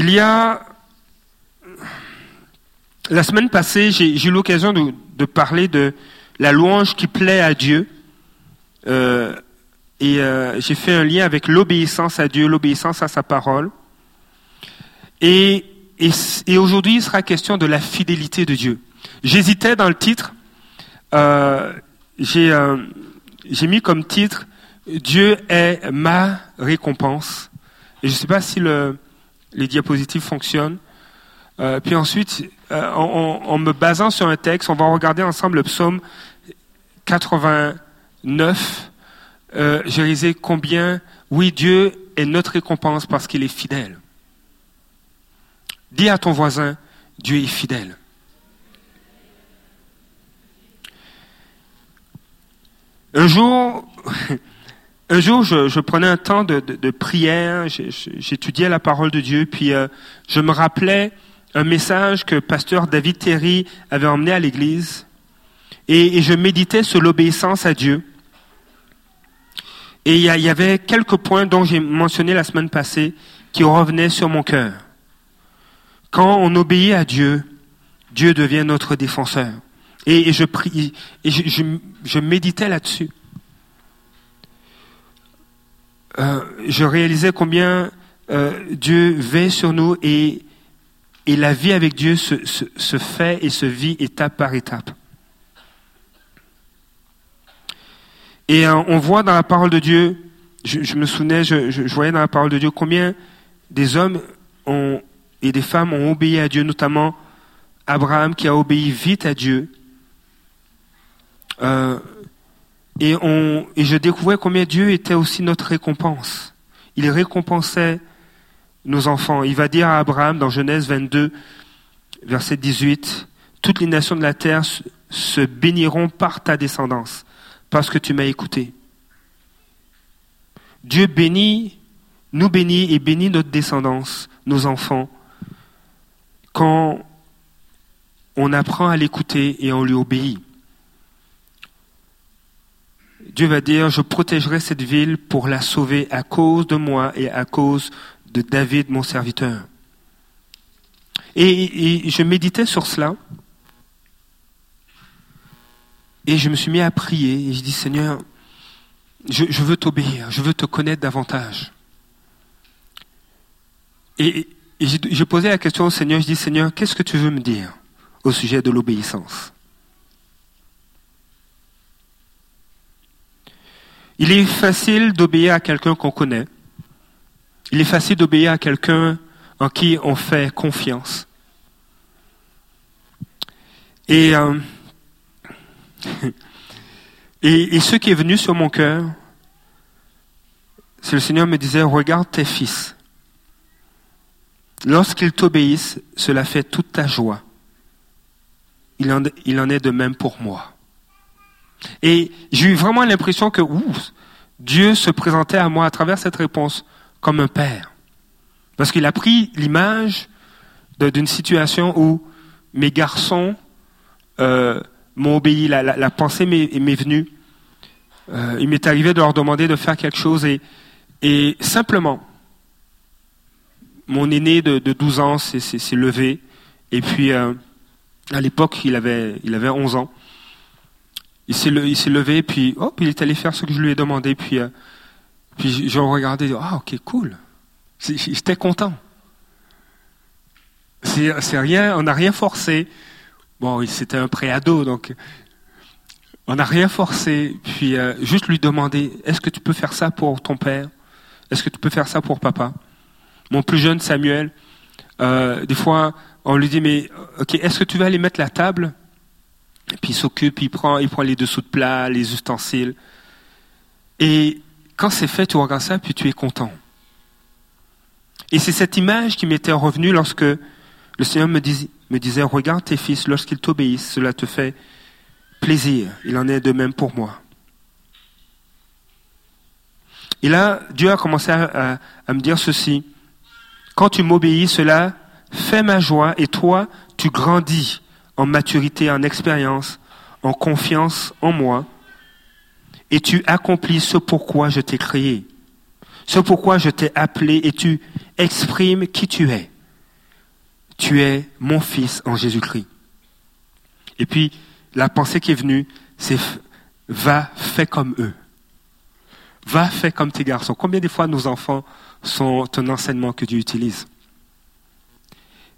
Il y a la semaine passée, j'ai eu l'occasion de, parler de la louange qui plaît à Dieu. Euh, et euh, j'ai fait un lien avec l'obéissance à Dieu, l'obéissance à sa parole. Et, et, aujourd'hui, il sera question de la fidélité de Dieu. J'hésitais dans le titre. Euh, j'ai mis comme titre Dieu est ma récompense. Et je ne sais pas si le, les diapositives fonctionnent. Euh, puis ensuite, euh, en, me basant sur un texte, on va regarder ensemble le psaume 89. Euh, J'ai combien, oui, Dieu est notre récompense parce qu'il est fidèle. Dis à ton voisin, Dieu est fidèle. Un jour, un jour, je, prenais un temps de, prière, j'étudiais la parole de Dieu, puis euh, je me rappelais un message que pasteur David Terry avait emmené à l'église et, je méditais sur l'obéissance à Dieu. Et il y, avait quelques points dont j'ai mentionné la semaine passée qui revenaient sur mon cœur. Quand on obéit à Dieu, Dieu devient notre défenseur. Et, je prie, et je, méditais là-dessus. Euh, je réalisais combien euh, Dieu veille sur nous et et la vie avec Dieu se, se, fait et se vit étape par étape. Et euh, on voit dans la parole de Dieu, je, me souvenais, je, je, voyais dans la parole de Dieu combien des hommes ont, et des femmes ont obéi à Dieu, notamment Abraham qui a obéi vite à Dieu. Et, on, et je découvrais combien Dieu était aussi notre récompense. Il récompensait nos enfants. Il va dire à Abraham dans Genèse 22, verset 18, Toutes les nations de la terre se béniront par ta descendance, parce que tu m'as écouté. Dieu bénit, nous bénit et bénit notre descendance, nos enfants, quand on apprend à l'écouter et on lui obéit. Dieu va dire, je protégerai cette ville pour la sauver à cause de moi et à cause de David, mon serviteur. Et, je méditais sur cela. Et je me suis mis à prier. Et je dis, Seigneur, je, veux t'obéir, je veux te connaître davantage. Et, j'ai posé la question au Seigneur, je dis, Seigneur, qu'est-ce que tu veux me dire au sujet de l'obéissance? Il est facile d'obéir à quelqu'un qu'on connaît. Il est facile d'obéir à quelqu'un en qui on fait confiance. Et, euh, et, ce qui est venu sur mon cœur, c'est le Seigneur me disait, regarde tes fils. Lorsqu'ils t'obéissent, cela fait toute ta joie. Il en est de même pour moi. Et j'ai eu vraiment l'impression que Dieu se présentait à moi à travers cette réponse comme un père. Parce qu'il a pris l'image d'une situation où mes garçons euh, m'ont obéi, la, pensée m'est venue. Euh, il m'est arrivé de leur demander de faire quelque chose et, simplement, mon aîné de, de 12 ans s'est levé et puis euh, à l'époque il avait, il avait 11 ans. Il s'est levé puis hop, il est allé faire ce que je lui ai demandé puis puis je regardais, ah ok, cool. J'étais content. C'est rien, on n'a rien forcé. Bon, c'était un préado, donc on n'a rien forcé. Puis euh, juste lui demander, est-ce que tu peux faire ça pour ton père? Est-ce que tu peux faire ça pour papa? Mon plus jeune Samuel, euh, des fois, on lui dit, mais ok, est-ce que tu vas aller mettre la table? Puis il s'occupe, il prend, il prend les dessous de plat, les ustensiles. Et quand c'est fait, tu regardes ça, puis tu es content. Et c'est cette image qui m'était revenue lorsque le Seigneur me, disait, regarde tes fils, lorsqu'ils t'obéissent, cela te fait plaisir. Il en est de même pour moi. Et là, Dieu a commencé à me dire ceci. Quand tu m'obéis, cela fait ma joie et toi, tu grandis en maturité, en expérience, en confiance en moi et tu accomplis ce pourquoi je t'ai créé, ce pourquoi je t'ai appelé et tu exprimes qui tu es, tu es mon fils en Jésus-Christ. Et puis, la pensée qui est venue, c'est va, fais comme eux. Va, fais comme tes garçons. Combien de fois nos enfants sont un enseignement que Dieu utilise?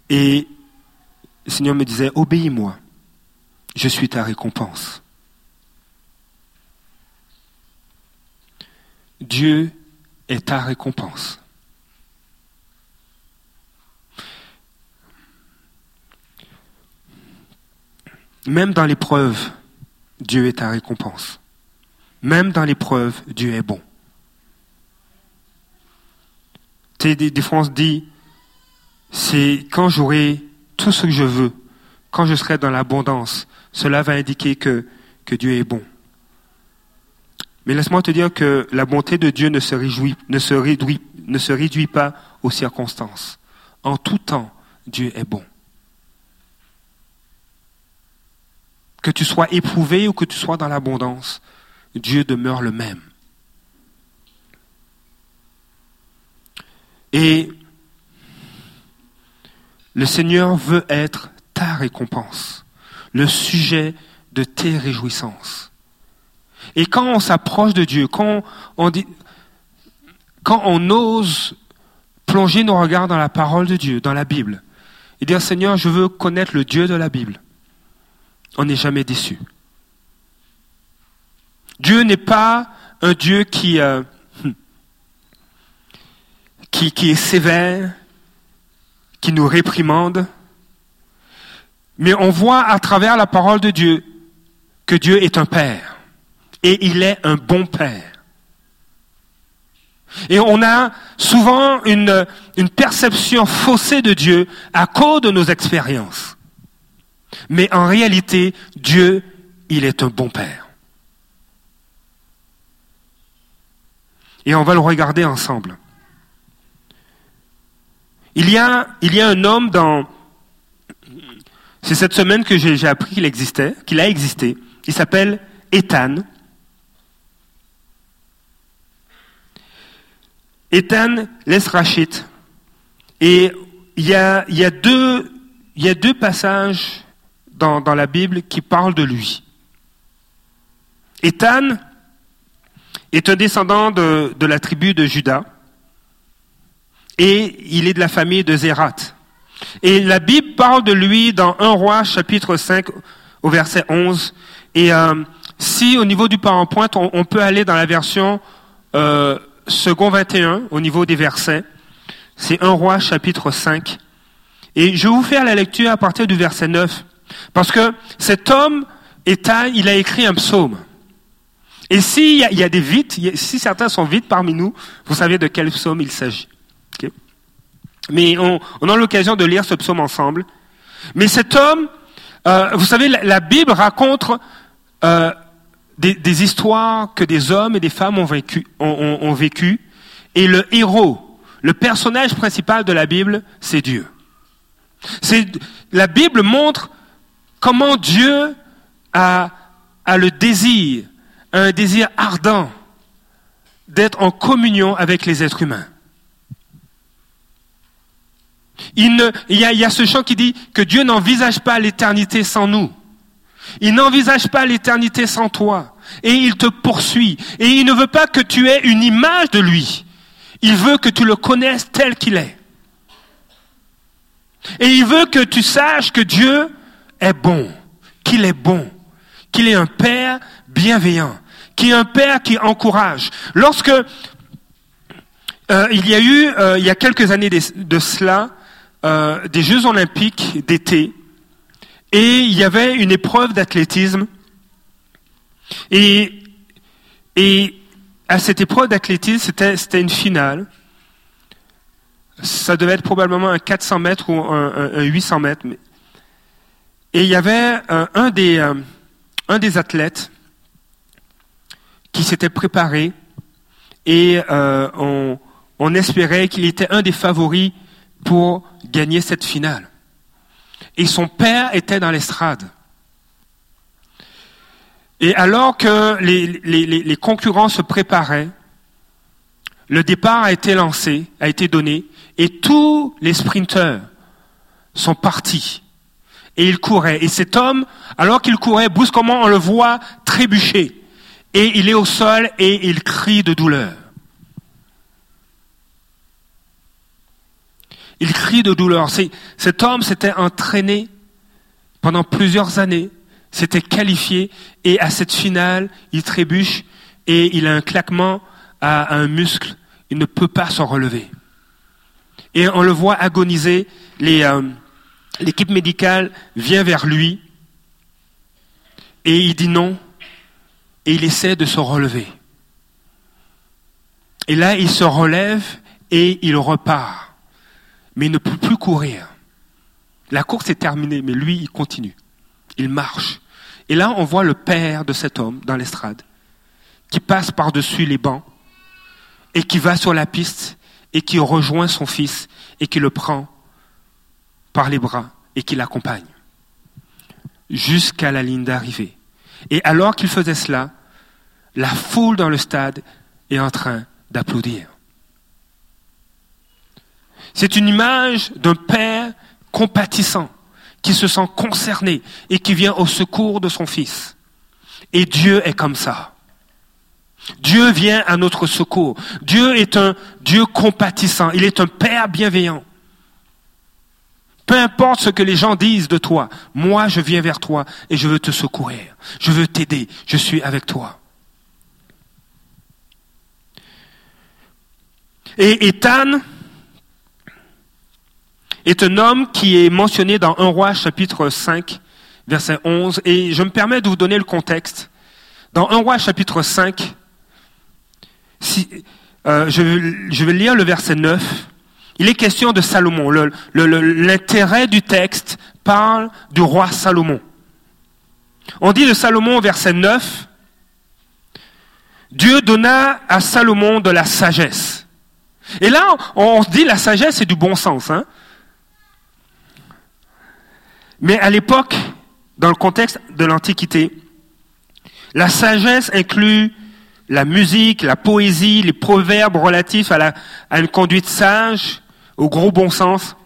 Et le Seigneur me disait, obéis-moi, je suis ta récompense. Dieu est ta récompense. Même dans l'épreuve, Dieu est ta récompense. Même dans l'épreuve, Dieu est bon. Des, dit, c'est quand j'aurai tout ce que je veux, quand je serai dans l'abondance, cela va indiquer que, Dieu est bon. Mais laisse-moi te dire que la bonté de Dieu ne se, réjouit, ne, se réduit, ne se réduit pas aux circonstances. En tout temps, Dieu est bon. Que tu sois éprouvé ou que tu sois dans l'abondance, Dieu demeure le même. Et le Seigneur veut être ta récompense, le sujet de tes réjouissances. Et quand on s'approche de Dieu, quand on, dit, quand on ose plonger nos regards dans la parole de Dieu, dans la Bible, et dire Seigneur, je veux connaître le Dieu de la Bible, on n'est jamais déçu. Dieu n'est pas un Dieu qui, euh, est sévère, qui nous réprimande, mais on voit à travers la parole de Dieu que Dieu est un Père et il est un bon Père. Et on a souvent une, une perception faussée de Dieu à cause de nos expériences. Mais en réalité, Dieu, il est un bon Père. Et on va le regarder ensemble. Il y a, il y a un homme dans... C'est cette semaine que j'ai appris qu'il existait, qu'il a existé. Il s'appelle Ethan. Ethan l'Esrachite. Et il y a, il y a deux, il y a deux passages dans, dans la Bible qui parlent de lui. Ethan est un descendant de, de la tribu de Judas et il est de la famille de Zérat. Et la Bible parle de lui dans 1 roi chapitre 5 au verset 11. Et euh, si au niveau du PowerPoint, on, on peut aller dans la version euh, second 21 au niveau des versets, c'est 1 roi chapitre 5. Et je vais vous faire la lecture à partir du verset 9. Parce que cet homme, État, il a écrit un psaume. Et s'il y, y, a des vides, si certains sont vides parmi nous, vous savez de quel psaume il s'agit. Mais on, a l'occasion de lire ce psaume ensemble. Mais cet homme, euh, vous savez, la, Bible raconte euh, des, histoires que des hommes et des femmes ont vécu, ont, ont, ont vécu. Et le héros, le personnage principal de la Bible, c'est Dieu. La Bible montre comment Dieu a le désir, un désir ardent d'être en communion avec les êtres humains. Il, y a, ce chant qui dit que Dieu n'envisage pas l'éternité sans nous. Il n'envisage pas l'éternité sans toi. Et il te poursuit. Et il ne veut pas que tu aies une image de lui. Il veut que tu le connaisses tel qu'il est. Et il veut que tu saches que Dieu est bon, qu'il est bon, qu'il est un Père bienveillant, qu'il est un Père qui encourage. Lorsque euh, il y a eu, euh, il y a quelques années de cela, euh, des Jeux olympiques d'été, et il y avait une épreuve d'athlétisme. Et, à cette épreuve d'athlétisme, c'était, une finale. Ça devait être probablement un 400 mètres ou un, un, un 800 mètres. Et il y avait des, euh, un des athlètes qui s'était préparé et euh, on espérait qu'il était un des favoris pour gagner cette finale. Et son père était dans l'estrade. Et alors que les, concurrents se préparaient, le départ a été lancé, a été donné, et tous les sprinteurs sont partis. Et il courait. Et cet homme, alors qu'il courait, brusquement, on le voit trébucher. Et il est au sol et il crie de douleur. Il crie de douleur. Cet homme s'était entraîné pendant plusieurs années, s'était qualifié et à cette finale, il trébuche et il a un claquement à un muscle. Il ne peut pas se relever. Et on le voit agoniser. Euh, l'équipe médicale vient vers lui et il dit non et il essaie de se relever. Et là, il se relève et il repart mais il ne peut plus courir. La course est terminée, mais lui, il continue. Il marche. Et là, on voit le père de cet homme dans l'estrade, qui passe par-dessus les bancs, et qui va sur la piste, et qui rejoint son fils, et qui le prend par les bras, et qui l'accompagne, jusqu'à la ligne d'arrivée. Et alors qu'il faisait cela, la foule dans le stade est en train d'applaudir. C'est une image d'un père compatissant, qui se sent concerné et qui vient au secours de son fils. Et Dieu est comme ça. Dieu vient à notre secours. Dieu est un Dieu compatissant. Il est un Père bienveillant. Peu importe ce que les gens disent de toi, moi je viens vers toi et je veux te secourir. Je veux t'aider. Je suis avec toi. Et Ethan, est un homme qui est mentionné dans 1 roi chapitre 5, verset 11. Et je me permets de vous donner le contexte. Dans 1 roi chapitre 5, si, euh, je, je, vais lire le verset 9. Il est question de Salomon. L'intérêt du texte parle du roi Salomon. On dit de Salomon, verset 9, Dieu donna à Salomon de la sagesse. Et là, on se dit la sagesse, c'est du bon sens. Hein mais à l'époque, dans le contexte de l'Antiquité, la sagesse inclut la musique, la poésie, les proverbes relatifs à, la, à une conduite sage, au gros bon sens,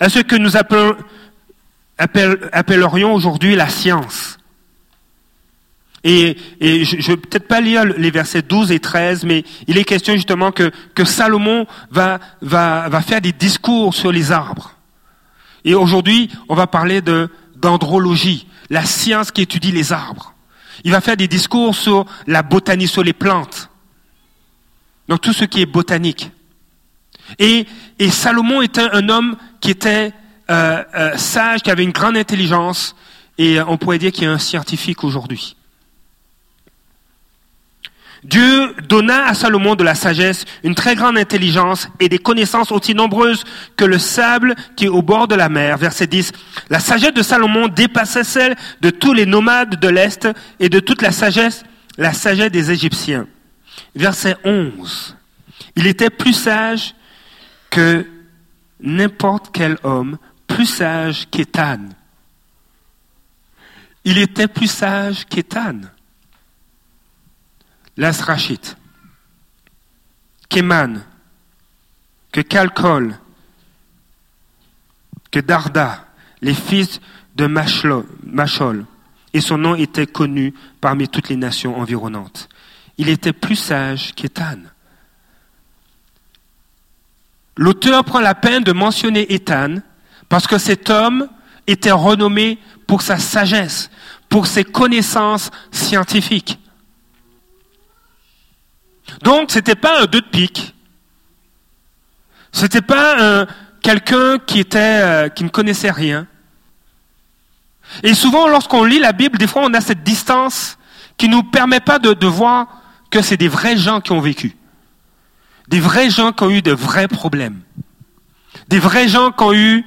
à ce que nous appellerions aujourd'hui la science. Et, et je ne vais peut-être pas lire les versets 12 et 13, mais il est question justement que, que Salomon va, va, va faire des discours sur les arbres. Et aujourd'hui, on va parler de d'andrologie, la science qui étudie les arbres. Il va faire des discours sur la botanique, sur les plantes. Donc tout ce qui est botanique. Et, et Salomon était un homme qui était euh, euh, sage, qui avait une grande intelligence, et on pourrait dire qu'il est un scientifique aujourd'hui. Dieu donna à Salomon de la sagesse, une très grande intelligence et des connaissances aussi nombreuses que le sable qui est au bord de la mer. Verset 10. La sagesse de Salomon dépassait celle de tous les nomades de l'Est et de toute la sagesse, la sagesse des Égyptiens. Verset 11. Il était plus sage que n'importe quel homme, plus sage qu'Étan. Il était plus sage qu'Étan. Lasrachit, Keman, que Kalkol, que Darda, les fils de Machol, et son nom était connu parmi toutes les nations environnantes. Il était plus sage qu'Étan. L'auteur prend la peine de mentionner Étan parce que cet homme était renommé pour sa sagesse, pour ses connaissances scientifiques. Donc, c'était pas un deux de pique. C'était pas quelqu'un qui était, euh, qui ne connaissait rien. Et souvent, lorsqu'on lit la Bible, des fois, on a cette distance qui nous permet pas de, de voir que c'est des vrais gens qui ont vécu. Des vrais gens qui ont eu de vrais problèmes. Des vrais gens qui ont eu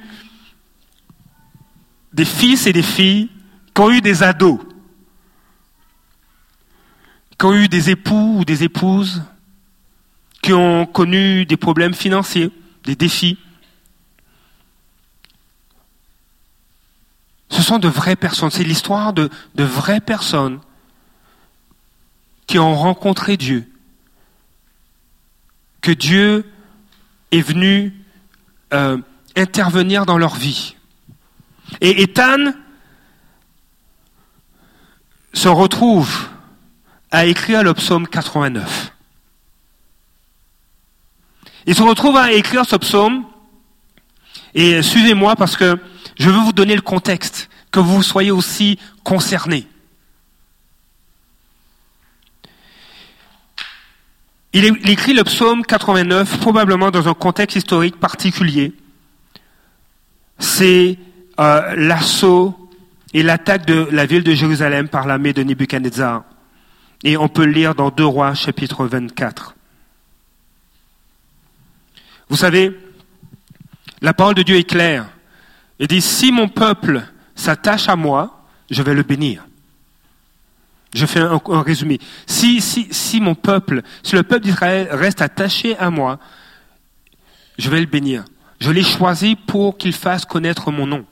des fils et des filles, qui ont eu des ados qui ont eu des époux ou des épouses, qui ont connu des problèmes financiers, des défis. Ce sont de vraies personnes, c'est l'histoire de, de vraies personnes qui ont rencontré Dieu, que Dieu est venu euh, intervenir dans leur vie. Et Ethan se retrouve à écrire le psaume 89. Il se retrouve à écrire ce psaume, et suivez-moi parce que je veux vous donner le contexte, que vous soyez aussi concernés. Il écrit le psaume 89 probablement dans un contexte historique particulier. C'est euh, l'assaut et l'attaque de la ville de Jérusalem par l'armée de Nebuchadnezzar. Et on peut lire dans 2 Rois chapitre 24. Vous savez, la parole de Dieu est claire. Il dit, si mon peuple s'attache à moi, je vais le bénir. Je fais un, résumé. Si, si, si mon peuple, si le peuple d'Israël reste attaché à moi, je vais le bénir. Je l'ai choisi pour qu'il fasse connaître mon nom.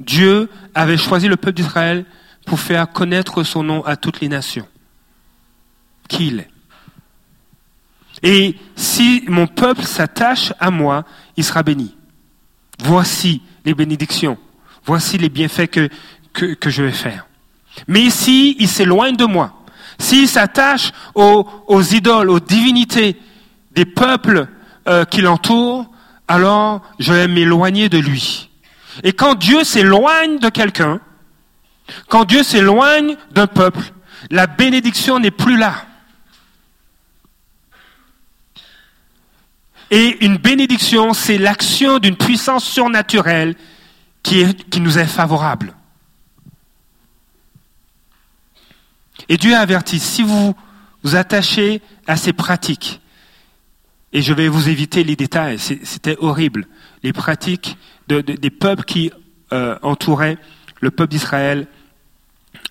Dieu avait choisi le peuple d'Israël pour faire connaître son nom à toutes les nations. Qui il est. Et si mon peuple s'attache à moi, il sera béni. Voici les bénédictions. Voici les bienfaits que, je vais faire. Mais s'il il s'éloigne de moi, s'il s'attache aux, aux, idoles, aux divinités des peuples euh, qui l'entourent, alors je vais m'éloigner de lui. Et quand Dieu s'éloigne de quelqu'un, quand Dieu s'éloigne d'un peuple, la bénédiction n'est plus là. Et une bénédiction, c'est l'action d'une puissance surnaturelle qui, nous est favorable. Et Dieu a averti, si vous vous attachez à ces pratiques, et je vais vous éviter les détails, c'était horrible, les pratiques des peuples qui euh, entouraient le peuple d'Israël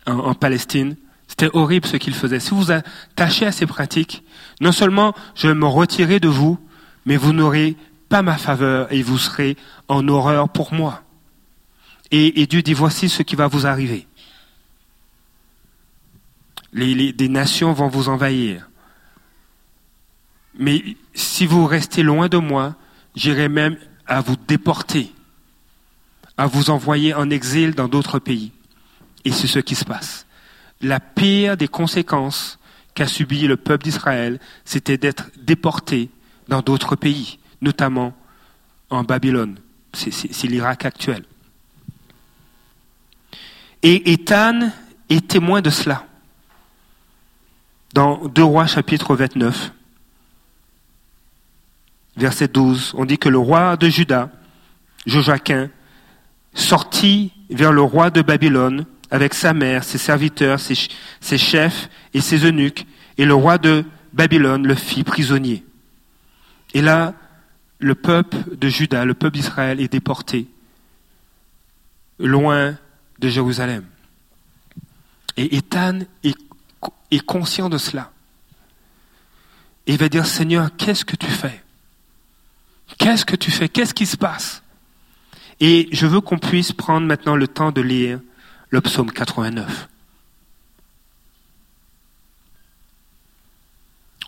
en, Palestine. C'était horrible ce qu'ils faisaient. Si vous attachez à ces pratiques, non seulement je vais me retirer de vous, mais vous n'aurez pas ma faveur et vous serez en horreur pour moi. Et, Dieu dit, voici ce qui va vous arriver. Les, des nations vont vous envahir. Mais si vous restez loin de moi, j'irai même à vous déporter, à vous envoyer en exil dans d'autres pays. Et c'est ce qui se passe. La pire des conséquences qu'a subi le peuple d'Israël, c'était d'être déporté dans d'autres pays, notamment en Babylone. C'est l'Irak actuel. Et Ethan est témoin de cela. Dans 2 Rois chapitre 29, verset 12, on dit que le roi de Juda, Joachim, sortit vers le roi de Babylone avec sa mère, ses serviteurs, ses, chefs et ses eunuques, et le roi de Babylone le fit prisonnier. Et là, le peuple de Juda, le peuple d'Israël est déporté loin de Jérusalem. Et Ethan est, est conscient de cela. Et il va dire, Seigneur, qu'est-ce que tu fais? Qu'est-ce que tu fais? Qu'est-ce qui se passe? Et je veux qu'on puisse prendre maintenant le temps de lire le psaume 89.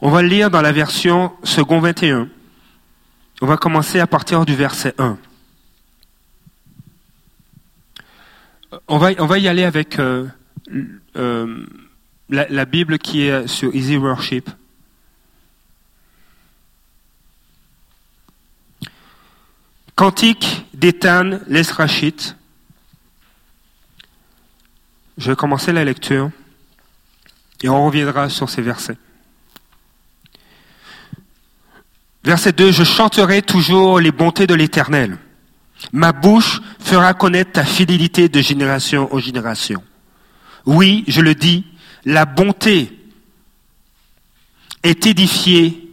On va le lire dans la version second 21. On va commencer à partir du verset 1. On va, on va y aller avec euh, euh, la, la, Bible qui est sur Easy Worship. Cantique d'Ethan l'Esrachite. Je vais commencer la lecture et on reviendra sur ces versets. Verset 2, je chanterai toujours les bontés de l'Éternel. Ma bouche fera connaître ta fidélité de génération en génération. Oui, je le dis, la bonté est édifiée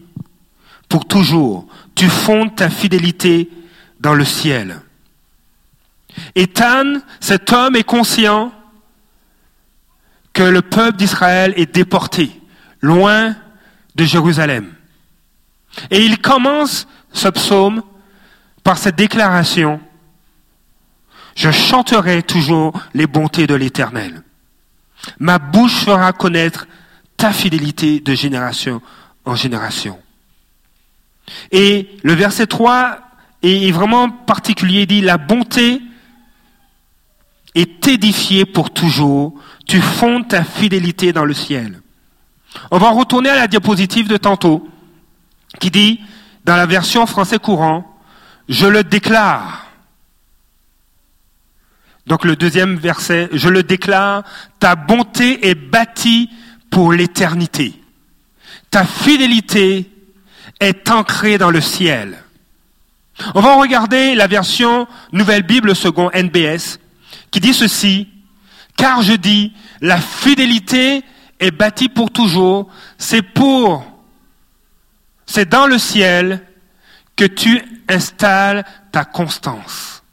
pour toujours. Tu fondes ta fidélité dans le ciel. Ethan, cet homme est conscient que le peuple d'Israël est déporté, loin de Jérusalem. Et il commence ce psaume par cette déclaration, Je chanterai toujours les bontés de l'Éternel. Ma bouche fera connaître ta fidélité de génération en génération. Et le verset 3 est vraiment particulier, il dit, La bonté est édifié pour toujours. Tu fondes ta fidélité dans le ciel. On va retourner à la diapositive de tantôt, qui dit, dans la version français courant, je le déclare. Donc le deuxième verset, je le déclare, ta bonté est bâtie pour l'éternité. Ta fidélité est ancrée dans le ciel. On va regarder la version Nouvelle Bible second NBS qui dit ceci, car je dis, la fidélité est bâtie pour toujours, c'est pour, c'est dans le ciel que tu installes ta constance.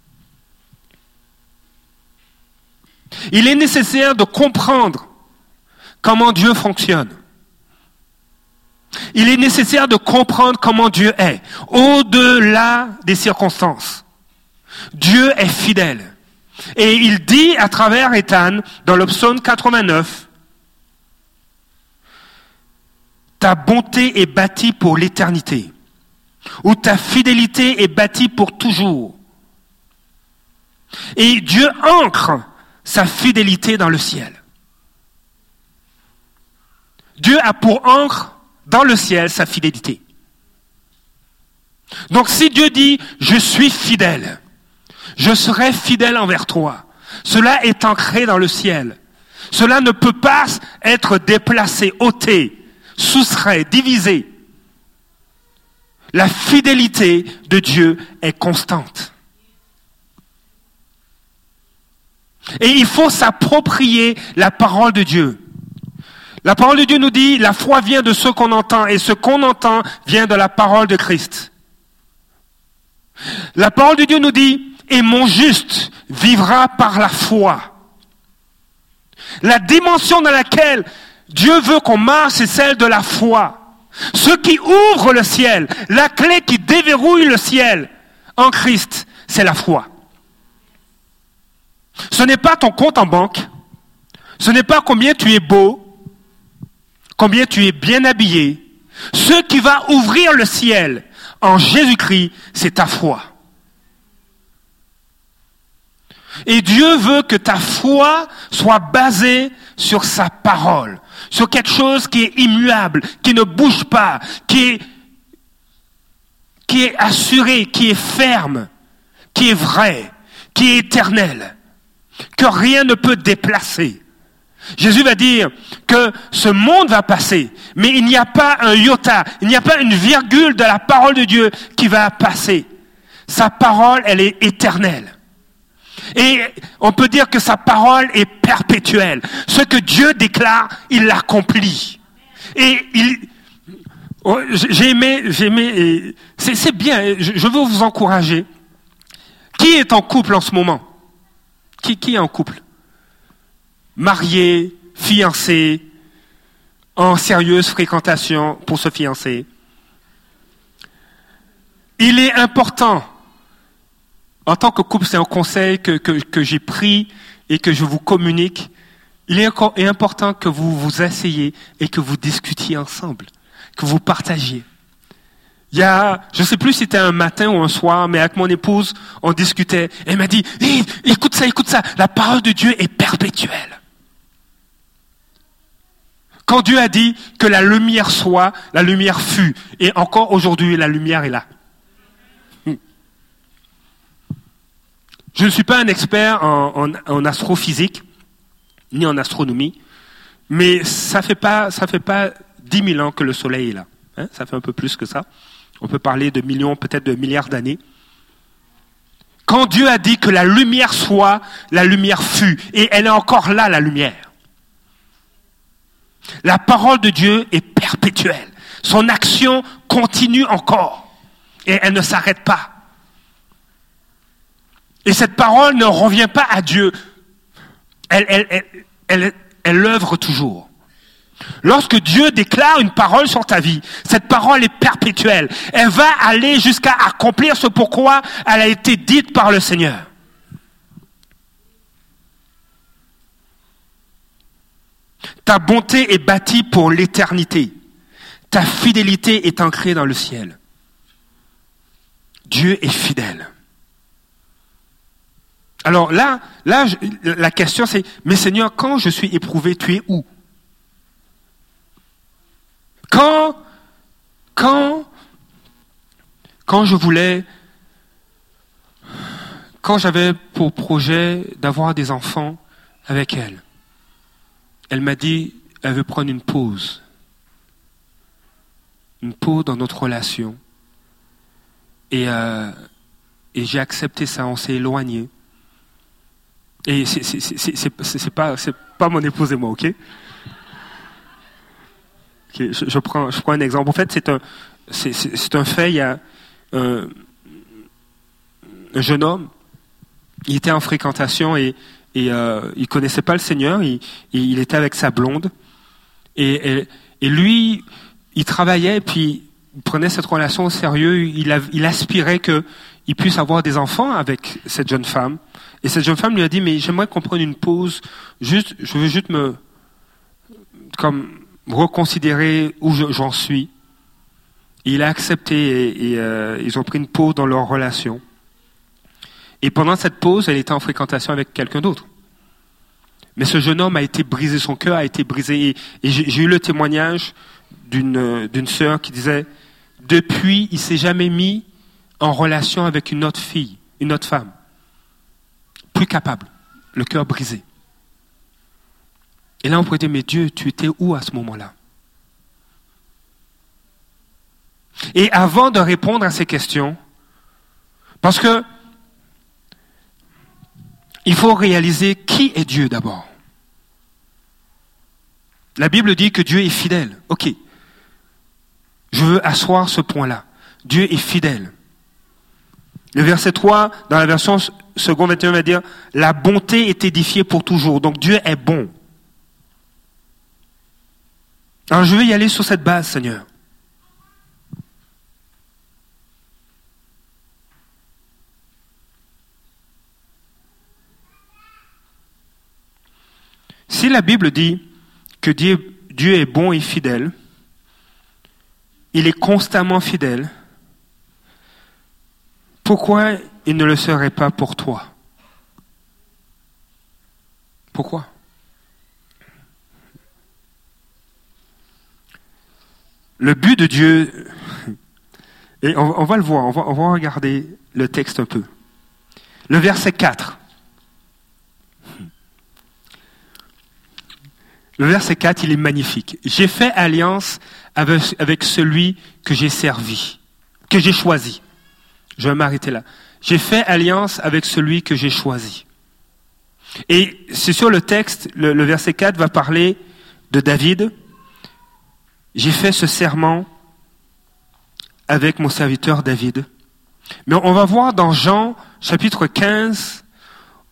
Il est nécessaire de comprendre comment Dieu fonctionne. Il est nécessaire de comprendre comment Dieu est, au-delà des circonstances. Dieu est fidèle. Et il dit à travers Ethan, dans le psaume 89, Ta bonté est bâtie pour l'éternité, ou ta fidélité est bâtie pour toujours. Et Dieu ancre sa fidélité dans le ciel. Dieu a pour ancre dans le ciel sa fidélité. Donc si Dieu dit, je suis fidèle, je serai fidèle envers toi, cela est ancré dans le ciel. Cela ne peut pas être déplacé, ôté, soustrait, divisé. La fidélité de Dieu est constante. Et il faut s'approprier la parole de Dieu. La parole de Dieu nous dit, la foi vient de ce qu'on entend et ce qu'on entend vient de la parole de Christ. La parole de Dieu nous dit, et mon juste vivra par la foi. La dimension dans laquelle Dieu veut qu'on marche, c'est celle de la foi. Ce qui ouvre le ciel, la clé qui déverrouille le ciel en Christ, c'est la foi. Ce n'est pas ton compte en banque, ce n'est pas combien tu es beau, combien tu es bien habillé. Ce qui va ouvrir le ciel en Jésus-Christ, c'est ta foi. Et Dieu veut que ta foi soit basée sur sa parole, sur quelque chose qui est immuable, qui ne bouge pas, qui est, assuré, qui est ferme, qui est vrai, qui est éternel, que rien ne peut déplacer. Jésus va dire que ce monde va passer, mais il n'y a pas un iota, il n'y a pas une virgule de la parole de Dieu qui va passer. Sa parole, elle est éternelle. Et on peut dire que sa parole est perpétuelle. Ce que Dieu déclare, il l'accomplit. Et il, oh, j'ai aimé, j'ai aimé, c'est bien, je veux vous encourager. Qui est en couple en ce moment? Qui, qui est en couple? Marié, fiancé, en sérieuse fréquentation pour se fiancer. Il est important, en tant que couple, c'est un conseil que, j'ai pris et que je vous communique, il est important que vous vous asseyez et que vous discutiez ensemble, que vous partagiez. Il y a, je sais plus si c'était un matin ou un soir, mais avec mon épouse, on discutait. Elle m'a dit, écoute ça, écoute ça, la parole de Dieu est perpétuelle. Quand Dieu a dit que la lumière soit, la lumière fut. Et encore aujourd'hui, la lumière est là. Je ne suis pas un expert en, astrophysique, ni en astronomie, mais ça fait pas, ça fait pas dix mille ans que le soleil est là. Hein. ça fait un peu plus que ça. On peut parler de millions, peut-être de milliards d'années. Quand Dieu a dit que la lumière soit, la lumière fut. Et elle est encore là, la lumière. La parole de Dieu est perpétuelle. Son action continue encore. Et elle ne s'arrête pas. Et cette parole ne revient pas à Dieu. Elle, elle, œuvre toujours. Lorsque Dieu déclare une parole sur ta vie, cette parole est perpétuelle. Elle va aller jusqu'à accomplir ce pourquoi elle a été dite par le Seigneur. Ta bonté est bâtie pour l'éternité. Ta fidélité est ancrée dans le ciel. Dieu est fidèle. Alors là, là, la question c'est, mais Seigneur, quand je suis éprouvé, tu es où? Quand, quand, quand je voulais, quand j'avais pour projet d'avoir des enfants avec elle, elle m'a dit, elle veut prendre une pause, une pause dans notre relation. Et, euh, et j'ai accepté ça, on s'est éloigné. Et c'est pas, pas mon épouse et moi, ok, je, prends, je prends un exemple. En fait, c'est un, c'est un fait. Il y a un, un, jeune homme, il était en fréquentation et, et euh, il connaissait pas le Seigneur. Il, il était avec sa blonde et, et, lui, il travaillait et puis il prenait cette relation au sérieux. Il, il aspirait qu'il puisse avoir des enfants avec cette jeune femme. Et cette jeune femme lui a dit, mais j'aimerais qu'on prenne une pause. Juste, je veux juste me, comme, reconsidérer où j'en suis. il a accepté et, euh, ils ont pris une pause dans leur relation. Et pendant cette pause, elle était en fréquentation avec quelqu'un d'autre. Mais ce jeune homme a été brisé, son cœur a été brisé. Et, j'ai eu le témoignage d'une d'une sœur qui disait, depuis, il s'est jamais mis en relation avec une autre fille, une autre femme capable, le cœur brisé. Et là, on pourrait dire, mais Dieu, tu étais où à ce moment-là? Et avant de répondre à ces questions, parce que il faut réaliser qui est Dieu d'abord. La Bible dit que Dieu est fidèle. Ok. Je veux asseoir ce point-là. Dieu est fidèle. Le verset 3, dans la version second 21, va dire, la bonté est édifiée pour toujours. Donc Dieu est bon. Alors je vais y aller sur cette base, Seigneur. Si la Bible dit que Dieu est bon et fidèle, il est constamment fidèle, pourquoi il ne le serait pas pour toi? Pourquoi? Le but de Dieu, et on, va le voir, on va, regarder le texte un peu. Le verset 4. Le verset 4, il est magnifique. J'ai fait alliance avec celui que j'ai servi, que j'ai choisi. Je vais m'arrêter là. J'ai fait alliance avec celui que j'ai choisi. Et c'est sur le texte, le, verset 4 va parler de David. J'ai fait ce serment avec mon serviteur David. Mais on va voir dans Jean chapitre 15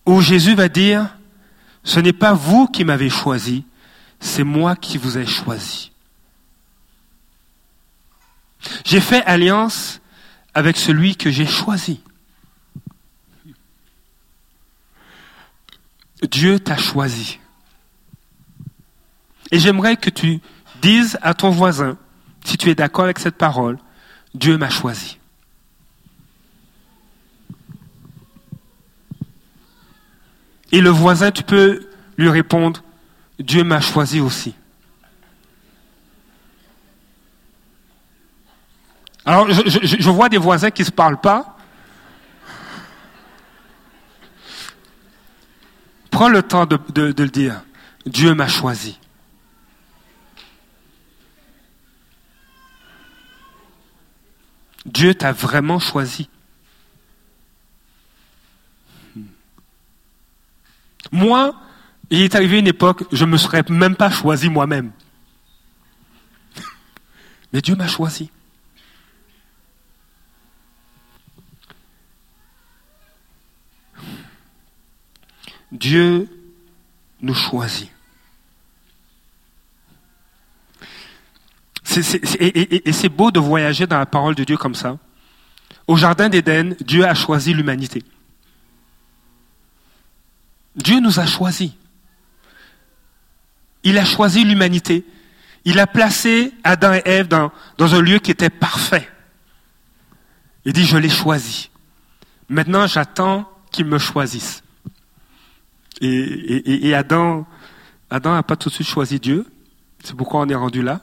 où Jésus va dire, ce n'est pas vous qui m'avez choisi, c'est moi qui vous ai choisi. J'ai fait alliance avec celui que j'ai choisi. Dieu t'a choisi. Et j'aimerais que tu dises à ton voisin, si tu es d'accord avec cette parole, Dieu m'a choisi. Et le voisin, tu peux lui répondre, Dieu m'a choisi aussi. Alors, je, vois des voisins qui ne se parlent pas. Prends le temps de, le dire. Dieu m'a choisi. Dieu t'a vraiment choisi. Moi, il est arrivé une époque, je ne me serais même pas choisi moi-même. Mais Dieu m'a choisi. Dieu nous choisit. et, c'est beau de voyager dans la parole de Dieu comme ça. Au Jardin d'Éden, Dieu a choisi l'humanité. Dieu nous a choisis. Il a choisi l'humanité. Il a placé Adam et Ève dans, dans un lieu qui était parfait. Il dit, je l'ai choisi. Maintenant, j'attends qu'ils me choisissent. Et, Adam, Adam n'a pas tout de suite choisi Dieu. C'est pourquoi on est rendu là.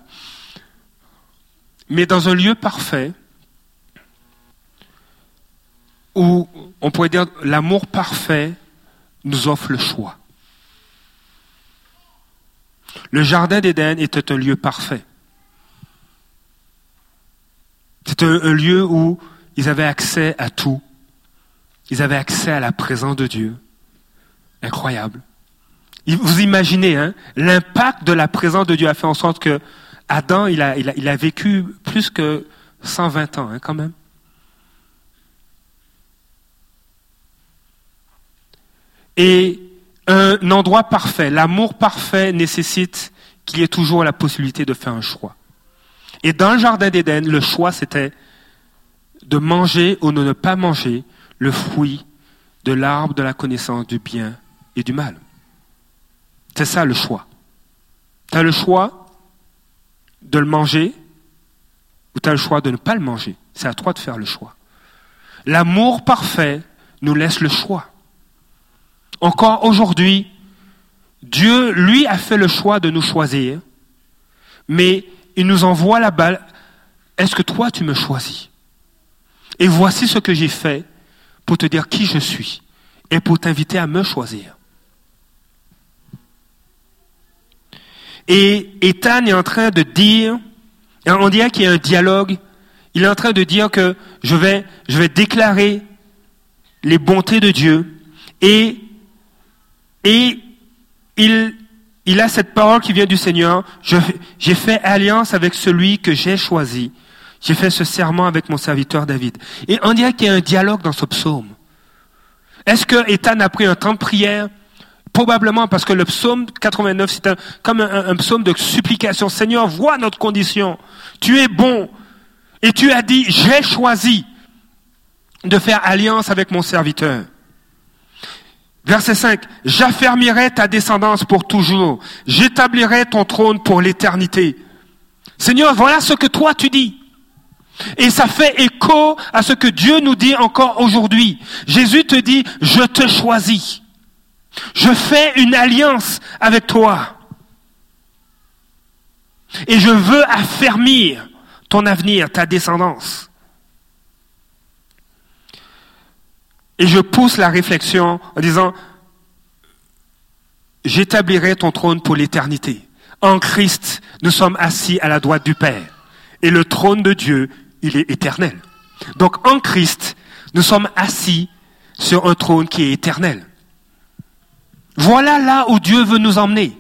Mais dans un lieu parfait, où on pourrait dire l'amour parfait nous offre le choix. Le jardin d'Éden était un lieu parfait. C'était un, lieu où ils avaient accès à tout. Ils avaient accès à la présence de Dieu. Incroyable. Vous imaginez, hein, l'impact de la présence de Dieu a fait en sorte que Adam, il a, vécu plus que 120 ans, hein, quand même. Et un endroit parfait, l'amour parfait nécessite qu'il y ait toujours la possibilité de faire un choix. Et dans le jardin d'Éden, le choix c'était de manger ou de ne pas manger le fruit de l'arbre de la connaissance du bien et du mal. C'est ça le choix. Tu as le choix de le manger ou tu as le choix de ne pas le manger. C'est à toi de faire le choix. L'amour parfait nous laisse le choix. Encore aujourd'hui, Dieu, lui, a fait le choix de nous choisir, mais il nous envoie la balle. Est-ce que toi, tu me choisis? Et voici ce que j'ai fait pour te dire qui je suis et pour t'inviter à me choisir. Et Ethan est en train de dire, on dirait qu'il y a un dialogue, il est en train de dire que je vais, je vais déclarer les bontés de Dieu et et il, il a cette parole qui vient du Seigneur. J'ai fait alliance avec celui que j'ai choisi. J'ai fait ce serment avec mon serviteur David. Et on dirait qu'il y a un dialogue dans ce psaume. Est-ce que Ethan a pris un temps de prière Probablement parce que le psaume 89, c'est comme un, un, psaume de supplication. Seigneur, vois notre condition. Tu es bon. Et tu as dit, j'ai choisi de faire alliance avec mon serviteur. Verset 5, j'affermirai ta descendance pour toujours, j'établirai ton trône pour l'éternité. Seigneur, voilà ce que toi tu dis. Et ça fait écho à ce que Dieu nous dit encore aujourd'hui. Jésus te dit, je te choisis. Je fais une alliance avec toi. Et je veux affermir ton avenir, ta descendance. Et je pousse la réflexion en disant, j'établirai ton trône pour l'éternité. En Christ, nous sommes assis à la droite du Père. Et le trône de Dieu, il est éternel. Donc en Christ, nous sommes assis sur un trône qui est éternel. Voilà là où Dieu veut nous emmener.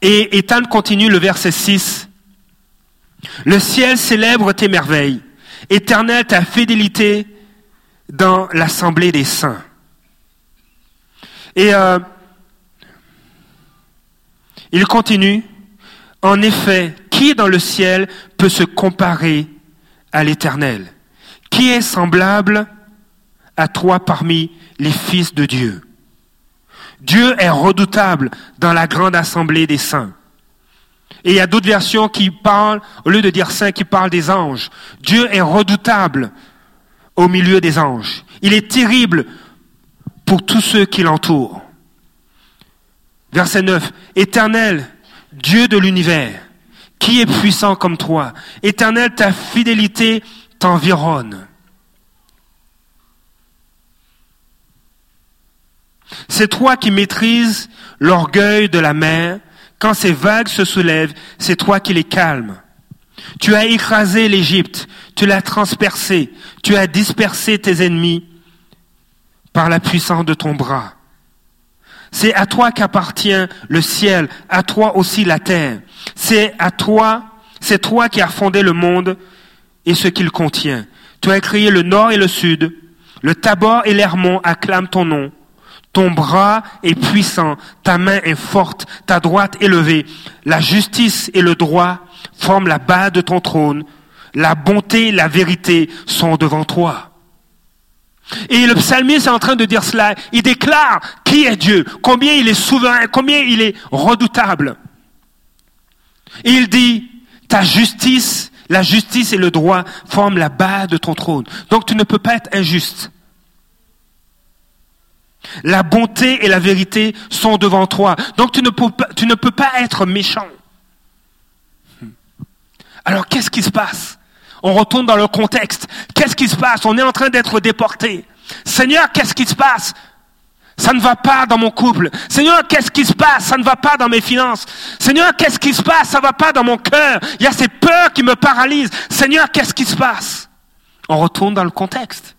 Et Ethan continue le verset 6. Le ciel célèbre tes merveilles Éternel, ta fidélité dans l'assemblée des saints. Et euh, il continue, en effet, qui dans le ciel peut se comparer à l'Éternel? Qui est semblable à toi parmi les fils de Dieu Dieu est redoutable dans la grande assemblée des saints. Et il y a d'autres versions qui parlent, au lieu de dire saint, qui parlent des anges. Dieu est redoutable au milieu des anges. Il est terrible pour tous ceux qui l'entourent. Verset 9. Éternel, Dieu de l'univers, qui est puissant comme toi Éternel, ta fidélité t'environne. C'est toi qui maîtrises l'orgueil de la mer quand ces vagues se soulèvent, c'est toi qui les calmes. Tu as écrasé l'Égypte, tu l'as transpercé, tu as dispersé tes ennemis par la puissance de ton bras. C'est à toi qu'appartient le ciel, à toi aussi la terre. C'est à toi, c'est toi qui as fondé le monde et ce qu'il contient. Tu as créé le nord et le sud. Le Tabor et l'Hermont acclament ton nom. Ton bras est puissant, ta main est forte, ta droite est levée. La justice et le droit forment la base de ton trône. La bonté et la vérité sont devant toi. Et le psalmiste est en train de dire cela. Il déclare qui est Dieu, combien il est souverain, combien il est redoutable. Il dit, ta justice, la justice et le droit forment la base de ton trône. Donc tu ne peux pas être injuste. La bonté et la vérité sont devant toi. Donc tu ne peux pas, tu ne peux pas être méchant. Alors qu'est-ce qui se passe? On retourne dans le contexte. Qu'est-ce qui se passe? On est en train d'être déporté. Seigneur, qu'est-ce qui se passe? Ça ne va pas dans mon couple. Seigneur, qu'est-ce qui se passe? Ça ne va pas dans mes finances. Seigneur, qu'est-ce qui se passe? Ça ne va pas dans mon cœur. Il y a ces peurs qui me paralysent. Seigneur, qu'est-ce qui se passe? On retourne dans le contexte.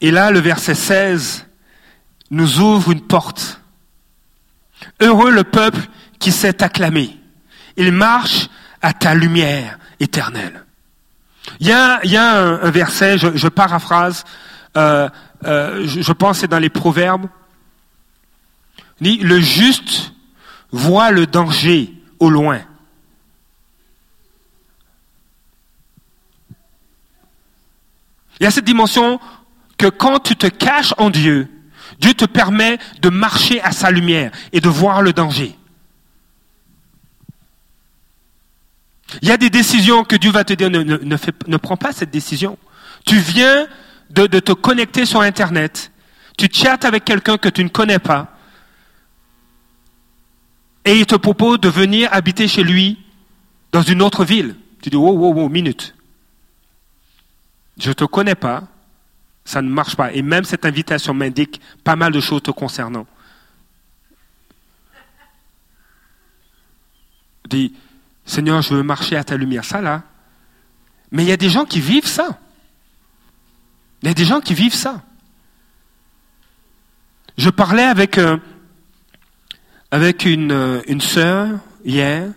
Et là, le verset 16 nous ouvre une porte. Heureux le peuple qui s'est acclamé. Il marche à ta lumière éternelle. Il y a, un, verset, je, paraphrase, euh, euh, je, je, pense c'est dans les Proverbes. Dit, le juste voit le danger au loin. Il y a cette dimension que quand tu te caches en Dieu, Dieu te permet de marcher à sa lumière et de voir le danger. Il y a des décisions que Dieu va te dire, ne, prends pas cette décision. Tu viens de, de, te connecter sur Internet, tu chattes avec quelqu'un que tu ne connais pas, et il te propose de venir habiter chez lui dans une autre ville. Tu dis, wow, wow, wow, minute. Je ne te connais pas, ça ne marche pas. Et même cette invitation m'indique pas mal de choses te concernant. Dis, Seigneur, je veux marcher à ta lumière. Ça, là. Mais il y a des gens qui vivent ça. Il y a des gens qui vivent ça. Je parlais avec, euh, avec une, euh, une sœur hier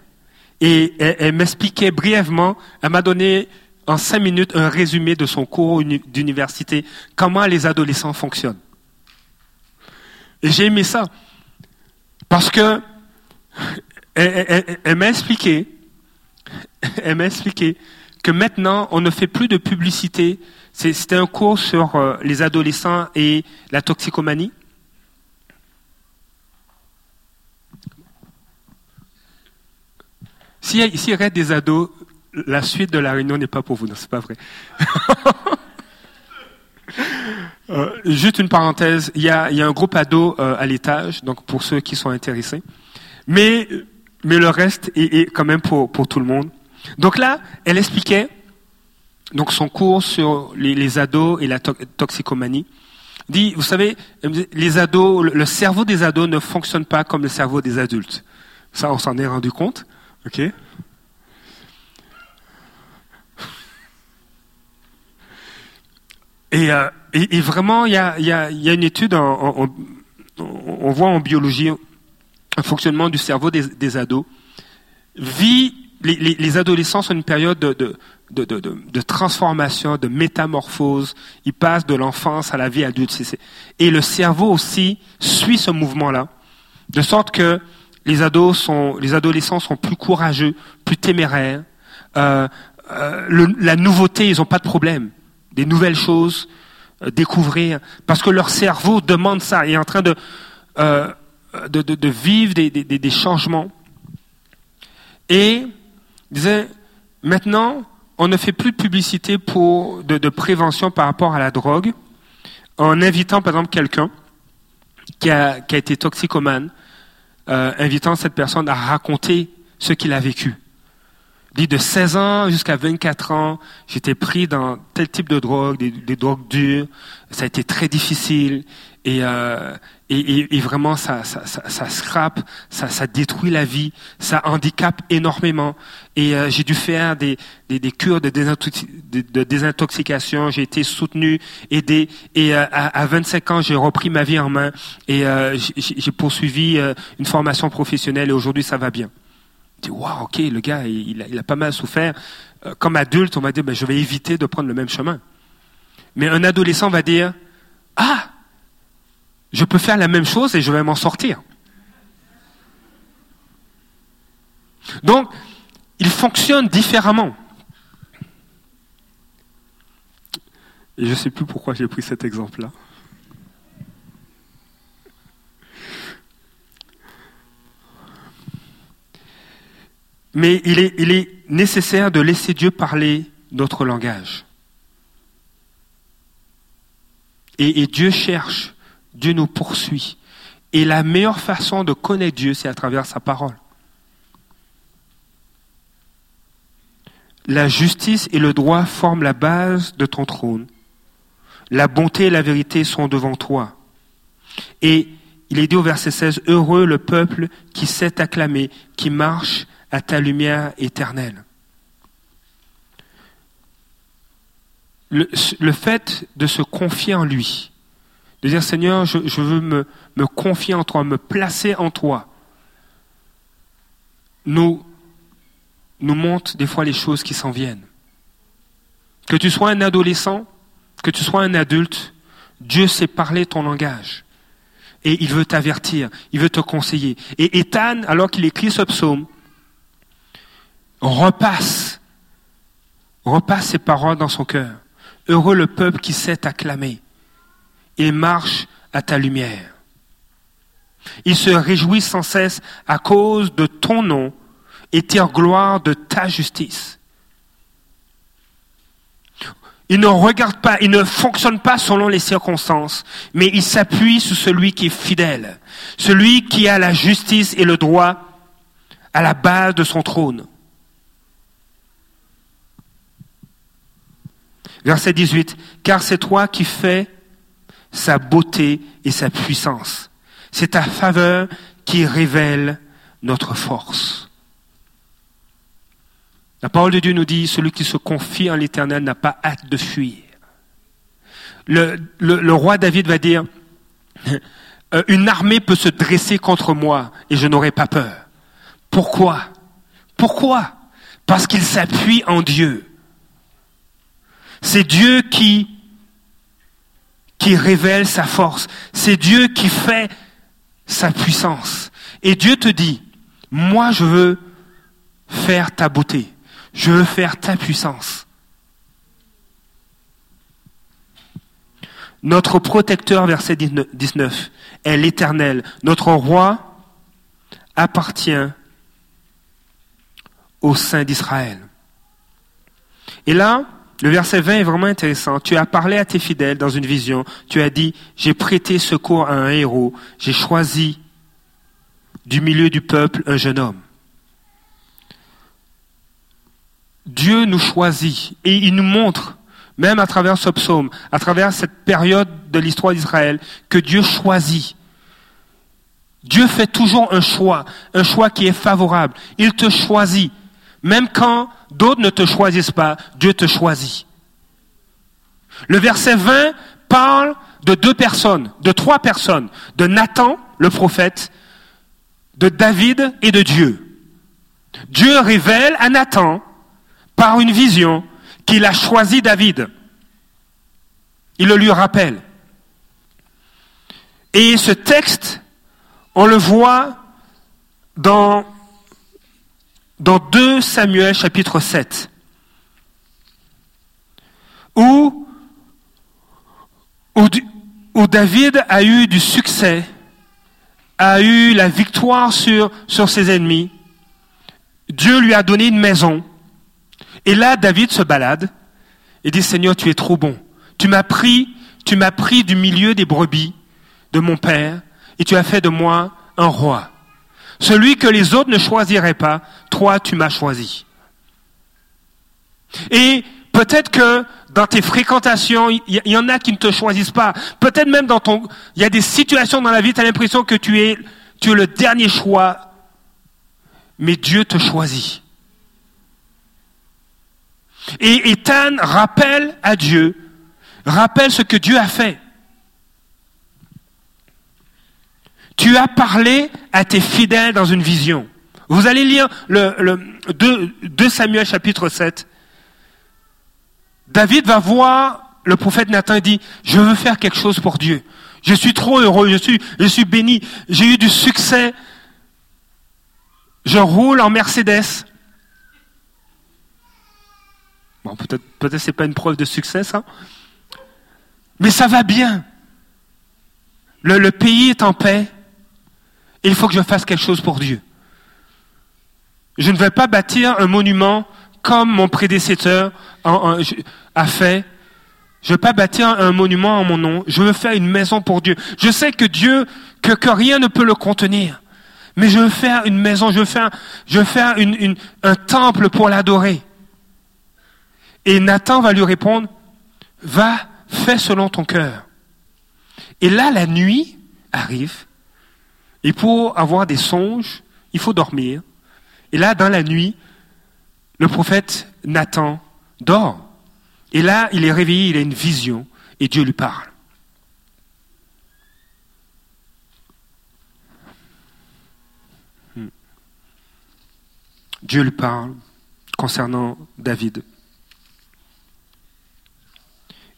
et elle m'expliquait brièvement, elle m'a donné en cinq minutes un résumé de son cours d'université, comment les adolescents fonctionnent. Et j'ai aimé ça. Parce que elle, m'a expliqué, elle m'a expliqué que maintenant, on ne fait plus de publicité. C'était un cours sur euh, les adolescents et la toxicomanie. S'il y, y aurait des ados la suite de la réunion n'est pas pour vous, non, c'est pas vrai. euh, juste une parenthèse, il y a, un groupe ado euh, à l'étage, donc pour ceux qui sont intéressés. Mais, le reste est, quand même pour, tout le monde. Donc là, elle expliquait donc son cours sur les, ados et la toxicomanie. Dit, vous savez, les ados, le cerveau des ados ne fonctionne pas comme le cerveau des adultes. Ça, on s'en est rendu compte. ok? Et, euh, et, et, vraiment, il y a, y, a, y a, une étude, en, en, on voit en biologie un fonctionnement du cerveau des, des ados. Vie, les, les, les, adolescents sont une période de, de, de, de, de transformation, de métamorphose. Ils passent de l'enfance à la vie adulte. Et le cerveau aussi suit ce mouvement-là, de sorte que les ados sont, les adolescents sont plus courageux, plus téméraires. Euh, euh, le, la nouveauté, ils n'ont pas de problème des nouvelles choses, euh, découvrir, parce que leur cerveau demande ça, il est en train de, euh, de, de, vivre des, des, changements. Et disait, maintenant, on ne fait plus de publicité pour, de, de prévention par rapport à la drogue, en invitant par exemple quelqu'un qui a, qui a été toxicomane, euh, invitant cette personne à raconter ce qu'il a vécu dit de 16 ans jusqu'à 24 ans, j'étais pris dans tel type de drogue, des, drogues dures. Ça a été très difficile et, euh, et, et, vraiment ça, ça, ça, ça scrape, ça, ça détruit la vie, ça handicape énormément. Et euh, j'ai dû faire des, des, des cures de, de, désintoxication. J'ai été soutenu, aidé. Et euh, à, à, 25 ans, j'ai repris ma vie en main et euh, j'ai poursuivi euh, une formation professionnelle. Et aujourd'hui, ça va bien dis, waouh, ok, le gars, il, a, il, a, pas mal souffert. Euh, comme adulte, on va dire, ben, je vais éviter de prendre le même chemin. Mais un adolescent va dire, ah, je peux faire la même chose et je vais m'en sortir. Donc, il fonctionne différemment. Et je ne sais plus pourquoi j'ai pris cet exemple-là. Mais il est, nécessaire de laisser Dieu parler notre langage. Et, Dieu cherche, Dieu nous poursuit. Et la meilleure façon de connaître Dieu, c'est à travers sa parole. La justice et le droit forment la base de ton trône. La bonté et la vérité sont devant toi. Et il est dit au verset 16, Heureux le peuple qui sait acclamer, qui marche à ta lumière éternelle. Le, fait de se confier en lui, de dire Seigneur, je, veux me, me confier en toi, me placer en toi, nous, nous montre des fois les choses qui s'en viennent. Que tu sois un adolescent, que tu sois un adulte, Dieu sait parler ton langage. Et il veut t'avertir, il veut te conseiller. Et Ethan, alors qu'il écrit ce psaume, repasse, repasse ses paroles dans son cœur. Heureux le peuple qui sait t'acclamer et marche à ta lumière. Il se réjouit sans cesse à cause de ton nom et tire gloire de ta justice. Il ne regarde pas, il ne fonctionne pas selon les circonstances, mais il s'appuie sur celui qui est fidèle, celui qui a la justice et le droit à la base de son trône. Verset 18, car c'est toi qui fais sa beauté et sa puissance. C'est ta faveur qui révèle notre force. La parole de Dieu nous dit, celui qui se confie en l'Éternel n'a pas hâte de fuir. Le, roi David va dire, euh, une armée peut se dresser contre moi et je n'aurai pas peur. Pourquoi? Pourquoi? Parce qu'il s'appuie en Dieu. C'est Dieu qui, qui révèle sa force. C'est Dieu qui fait sa puissance. Et Dieu te dit, moi je veux faire ta beauté. Je veux faire ta puissance. Notre protecteur, verset 19, est l'Éternel. Notre roi appartient au Saint d'Israël. Et là, le verset 20 est vraiment intéressant. Tu as parlé à tes fidèles dans une vision. Tu as dit, j'ai prêté secours à un héros. J'ai choisi du milieu du peuple un jeune homme. Dieu nous choisit et il nous montre, même à travers ce psaume, à travers cette période de l'histoire d'Israël, que Dieu choisit. Dieu fait toujours un choix, un choix qui est favorable. Il te choisit. Même quand d'autres ne te choisissent pas, Dieu te choisit. Le verset 20 parle de deux personnes, de trois personnes, de Nathan, le prophète, de David et de Dieu. Dieu révèle à Nathan par une vision qu'il a choisi David. Il le lui rappelle. Et ce texte, on le voit dans, dans 2 Samuel chapitre 7, où, David a eu du succès, a eu la victoire sur, sur ses ennemis. Dieu lui a donné une maison. Et là, David se balade et dit, Seigneur, tu es trop bon. Tu m'as pris, tu m'as pris du milieu des brebis de mon père et tu as fait de moi un roi. Celui que les autres ne choisiraient pas, toi, tu m'as choisi. Et peut-être que dans tes fréquentations, il y, en a qui ne te choisissent pas. Peut-être même dans ton, il y a des situations dans la vie, tu as l'impression que tu es, tu es le dernier choix. Mais Dieu te choisit. Et Ethan rappelle à Dieu, rappelle ce que Dieu a fait. Tu as parlé à tes fidèles dans une vision. Vous allez lire le, le 2, Samuel chapitre 7. David va voir le prophète Nathan et dit, je veux faire quelque chose pour Dieu. Je suis trop heureux, je suis, béni, j'ai eu du succès. Je roule en Mercedes. Bon, peut-être, peut-être c'est pas une preuve de succès, ça. Mais ça va bien. Le pays est en paix. Il faut que je fasse quelque chose pour Dieu. Je ne vais pas bâtir un monument comme mon prédécesseur a fait. Je veux pas bâtir un monument en mon nom. Je veux faire une maison pour Dieu. Je sais que Dieu, que, rien ne peut le contenir. Mais je veux faire une maison, je veux faire, un temple pour l'adorer. Et Nathan va lui répondre, va, fais selon ton cœur. Et là, la nuit arrive. Et pour avoir des songes, il faut dormir. Et là, dans la nuit, le prophète Nathan dort. Et là, il est réveillé, il a une vision, et Dieu lui parle. Dieu lui parle concernant David.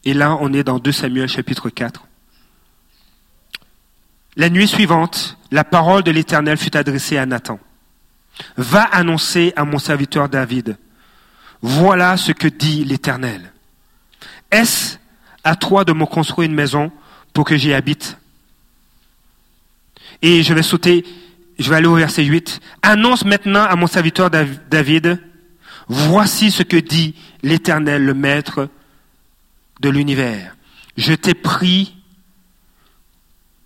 Et là, on est dans 2 Samuel chapitre 4. La nuit suivante, la parole de l'Éternel fut adressée à Nathan. Va annoncer à mon serviteur David, voilà ce que dit l'Éternel. Est-ce à toi de me construire une maison pour que j'y habite? Et je vais sauter, je vais aller au verset 8. Annonce maintenant à mon serviteur David, voici ce que dit l'Éternel, le Maître de l'univers. Je t'ai pris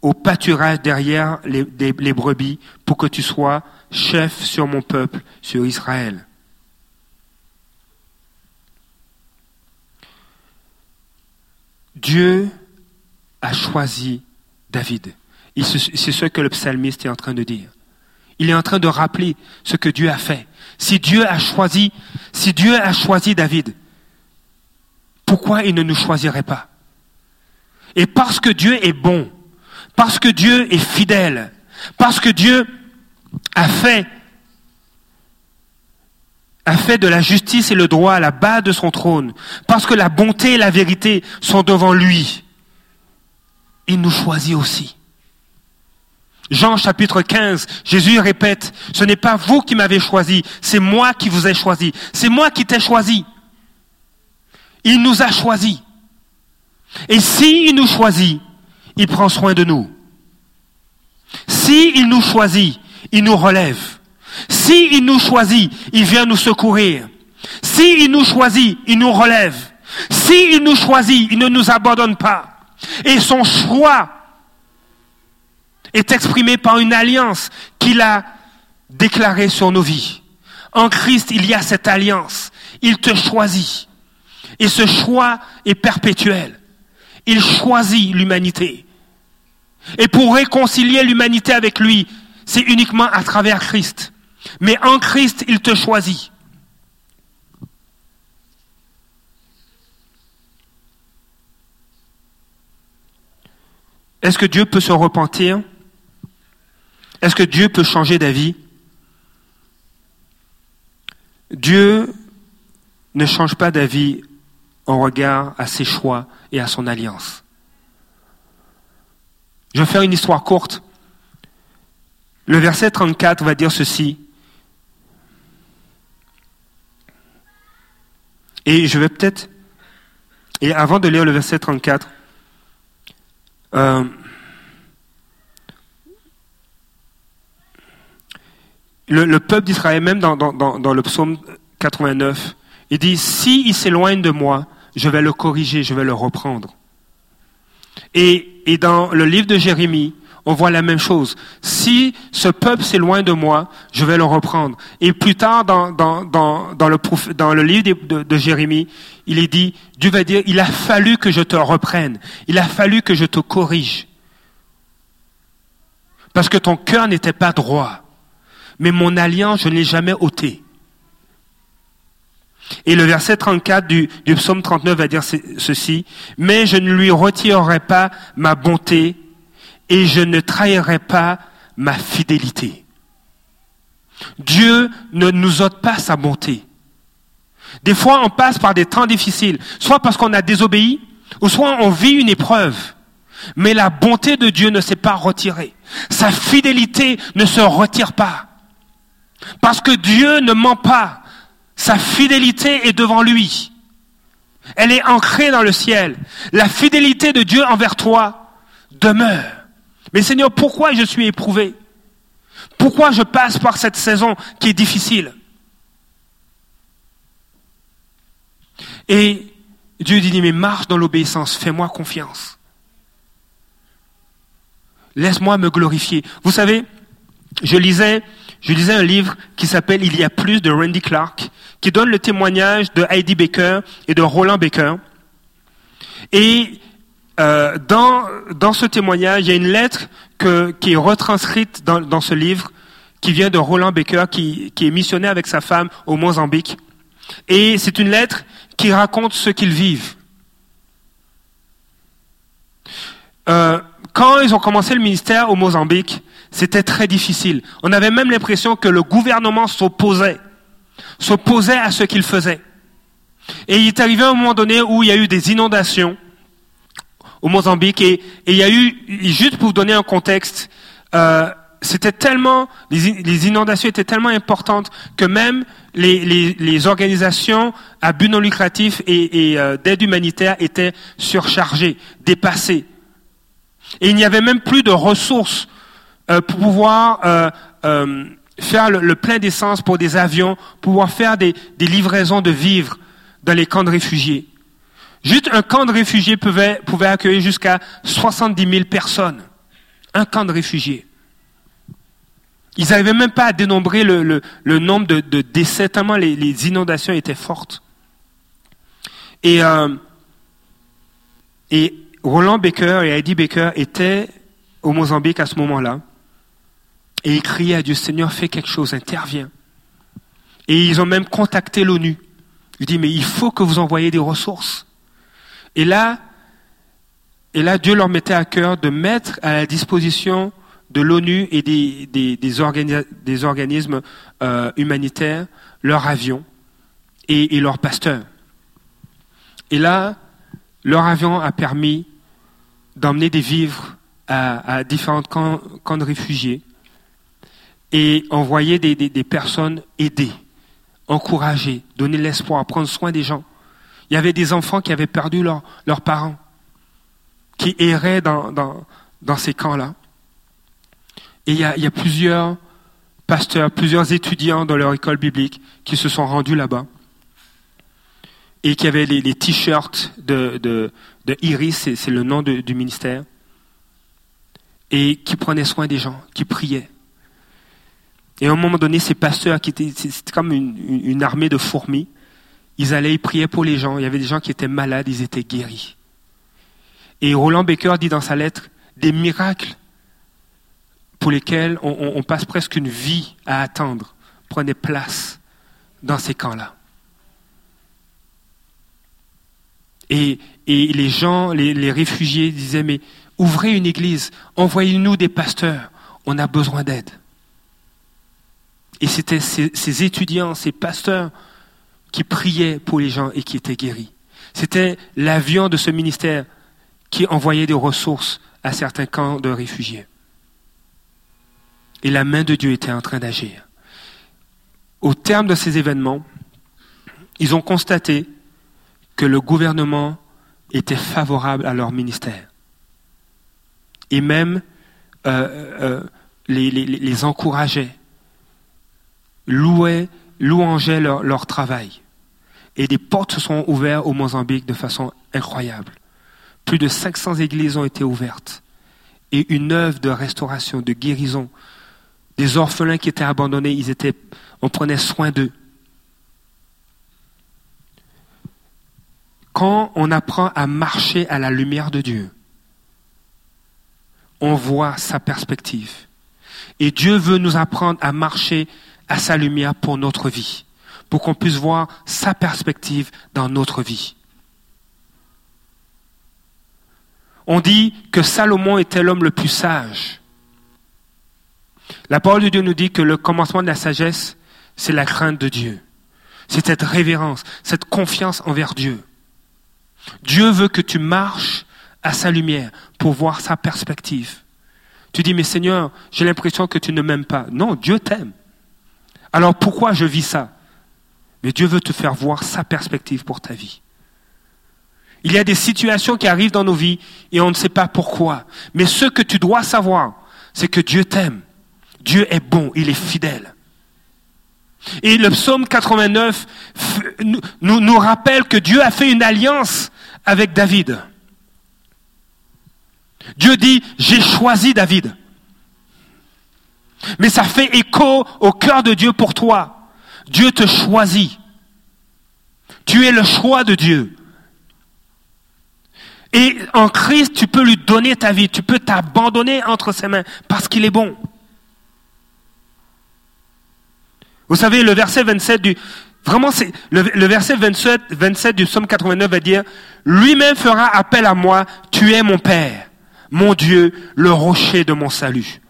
au pâturage derrière les, brebis pour que tu sois chef sur mon peuple, sur Israël. Dieu a choisi David. C'est ce que le psalmiste est en train de dire. Il est en train de rappeler ce que Dieu a fait. Si Dieu a choisi, si Dieu a choisi David, pourquoi il ne nous choisirait pas? Et parce que Dieu est bon, parce que Dieu est fidèle, parce que Dieu a fait a fait de la justice et le droit à la base de son trône, parce que la bonté et la vérité sont devant lui, il nous choisit aussi. Jean chapitre 15, Jésus répète, ce n'est pas vous qui m'avez choisi, c'est moi qui vous ai choisi, c'est moi qui t'ai choisi. Il nous a choisis. Et s'il nous choisit, il prend soin de nous. S'il nous choisit, il nous relève. S'il nous choisit, il vient nous secourir. S'il nous choisit, il nous relève. S'il nous choisit, il ne nous abandonne pas. Et son choix est exprimé par une alliance qu'il a déclarée sur nos vies. En Christ, il y a cette alliance. Il te choisit. Et ce choix est perpétuel. Il choisit l'humanité. Et pour réconcilier l'humanité avec lui, c'est uniquement à travers Christ. Mais en Christ, il te choisit. Est-ce que Dieu peut se repentir? Est-ce que Dieu peut changer d'avis? Dieu ne change pas d'avis en regard à ses choix et à son alliance. Je vais faire une histoire courte. Le verset 34 va dire ceci. Et je vais peut-être, et avant de lire le verset 34, euh, le, peuple d'Israël, même dans, le psaume 89, il dit, si il s'éloigne de moi, je vais le corriger, je vais le reprendre. Et, et dans le livre de Jérémie, on voit la même chose. Si ce peuple s'éloigne de moi, je vais le reprendre. Et plus tard, dans, le, livre de, de, Jérémie, il est dit, Dieu va dire, il a fallu que je te reprenne. Il a fallu que je te corrige. Parce que ton cœur n'était pas droit. Mais mon alliance, je ne l'ai jamais ôté. Et le verset 34 du, du psaume 39 va dire ceci, mais je ne lui retirerai pas ma bonté et je ne trahirai pas ma fidélité. Dieu ne nous ôte pas sa bonté. Des fois, on passe par des temps difficiles, soit parce qu'on a désobéi, ou soit on vit une épreuve. Mais la bonté de Dieu ne s'est pas retirée. Sa fidélité ne se retire pas. Parce que Dieu ne ment pas. Sa fidélité est devant lui. Elle est ancrée dans le ciel. La fidélité de Dieu envers toi demeure. Mais Seigneur, pourquoi je suis éprouvé? Pourquoi je passe par cette saison qui est difficile? Et Dieu dit, mais marche dans l'obéissance, fais-moi confiance. Laisse-moi me glorifier. Vous savez, je lisais, je lisais un livre qui s'appelle Il y a plus de Randy Clark, qui donne le témoignage de Heidi Baker et de Roland Baker. Et euh, dans, ce témoignage, il y a une lettre qui est retranscrite dans, dans ce livre, qui vient de Roland Baker, qui, qui est missionnaire avec sa femme au Mozambique. Et c'est une lettre qui raconte ce qu'ils vivent. Euh, quand ils ont commencé le ministère au Mozambique, c'était très difficile. On avait même l'impression que le gouvernement s'opposait, s'opposait à ce qu'ils faisaient. Et il est arrivé un moment donné où il y a eu des inondations au Mozambique et, il y a eu, juste pour vous donner un contexte, euh, c'était tellement, les, inondations étaient tellement importantes que même les, organisations à but non lucratif et, et euh, d'aide humanitaire étaient surchargées, dépassées. Et il n'y avait même plus de ressources euh, pour pouvoir euh, faire le, plein d'essence pour des avions, pouvoir faire des, des livraisons de vivres dans les camps de réfugiés. Juste un camp de réfugiés pouvait, pouvait accueillir jusqu'à 70 000 personnes. Un camp de réfugiés. Ils n'arrivaient même pas à dénombrer le, le, nombre de, de, décès, tellement les, les, inondations étaient fortes. Et, euh, et Roland Baker et Heidi Baker étaient au Mozambique à ce moment-là. Et ils criaient à Dieu, Seigneur, fais quelque chose, interviens. Et ils ont même contacté l'ONU. Ils disent, mais il faut que vous envoyiez des ressources. Et là, et là, Dieu leur mettait à cœur de mettre à la disposition de l'ONU et des, des, des, organismes euh, humanitaires leurs avions et, et leurs pasteurs. Et là, leur avion a permis d'emmener des vivres à, à différents camps, camps, de réfugiés et envoyer des, des, personnes aider, encourager, donner l'espoir, prendre soin des gens. Il y avait des enfants qui avaient perdu leur, leurs parents, qui erraient dans, ces camps-là. Et il y, a, plusieurs pasteurs, plusieurs étudiants dans leur école biblique qui se sont rendus là-bas et qui avaient les, t-shirts de, Iris, c'est le nom du ministère, et qui prenaient soin des gens, qui priaient. Et à un moment donné, ces pasteurs, qui étaient, c'était comme une, armée de fourmis, ils allaient, ils priaient pour les gens. Il y avait des gens qui étaient malades, ils étaient guéris. Et Roland Baker dit dans sa lettre, des miracles pour lesquels on, passe presque une vie à attendre prenaient place dans ces camps-là. Et, les gens, les, les, réfugiés disaient, mais ouvrez une église, envoyez-nous des pasteurs, on a besoin d'aide. Et c'était ces, étudiants, ces pasteurs qui priaient pour les gens et qui étaient guéris. C'était l'avion de ce ministère qui envoyait des ressources à certains camps de réfugiés. Et la main de Dieu était en train d'agir. Au terme de ces événements, ils ont constaté que le gouvernement était favorable à leur ministère. Et même euh, euh, les, les, les, encourageait, louait, louangeait leur, leur travail. Et des portes se sont ouvertes au Mozambique de façon incroyable. Plus de 500 églises ont été ouvertes. Et une œuvre de restauration, de guérison. Des orphelins qui étaient abandonnés, ils étaient, on prenait soin d'eux. quand on apprend à marcher à la lumière de Dieu, on voit sa perspective. Et Dieu veut nous apprendre à marcher à sa lumière pour notre vie, pour qu'on puisse voir sa perspective dans notre vie. On dit que Salomon était l'homme le plus sage. La parole de Dieu nous dit que le commencement de la sagesse, c'est la crainte de Dieu. C'est cette révérence, cette confiance envers Dieu. Dieu veut que tu marches à sa lumière pour voir sa perspective. Tu dis, mais Seigneur, j'ai l'impression que tu ne m'aimes pas. Non, Dieu t'aime. Alors pourquoi je vis ça? Mais Dieu veut te faire voir sa perspective pour ta vie. Il y a des situations qui arrivent dans nos vies et on ne sait pas pourquoi. Mais ce que tu dois savoir, c'est que Dieu t'aime. Dieu est bon, il est fidèle. Et le psaume 89 nous, nous rappelle que Dieu a fait une alliance avec David. Dieu dit, j'ai choisi David. Mais ça fait écho au cœur de Dieu pour toi. Dieu te choisit. Tu es le choix de Dieu. Et en Christ, tu peux lui donner ta vie, tu peux t'abandonner entre ses mains parce qu'il est bon. Vous savez, le verset 27 du, vraiment, c'est, le, verset 27, 27 du psaume 89 va dire, lui-même fera appel à moi, tu es mon Père, mon Dieu, le rocher de mon salut.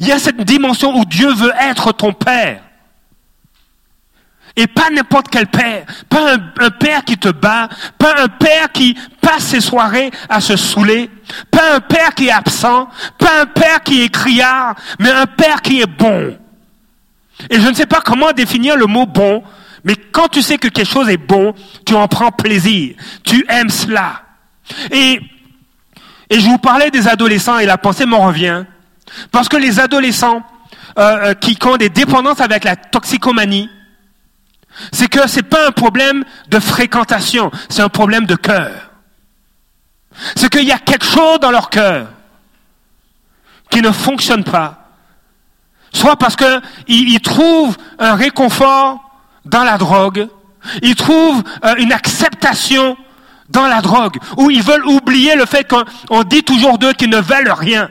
Il y a cette dimension où Dieu veut être ton Père. Et pas n'importe quel père, pas un, père qui te bat, pas un père qui passe ses soirées à se saouler, pas un père qui est absent, pas un père qui est criard, mais un père qui est bon. Et je ne sais pas comment définir le mot bon, mais quand tu sais que quelque chose est bon, tu en prends plaisir, tu aimes cela. Et, et je vous parlais des adolescents et la pensée m'en revient, parce que les adolescents euh, euh qui ont des dépendances avec la toxicomanie, c'est que c'est pas un problème de fréquentation, c'est un problème de cœur. C'est qu'il y a quelque chose dans leur cœur qui ne fonctionne pas. Soit parce qu'ils trouvent un réconfort dans la drogue, ils trouvent euh, une acceptation dans la drogue, ou ils veulent oublier le fait qu'on dit toujours d'eux qu'ils ne veulent rien.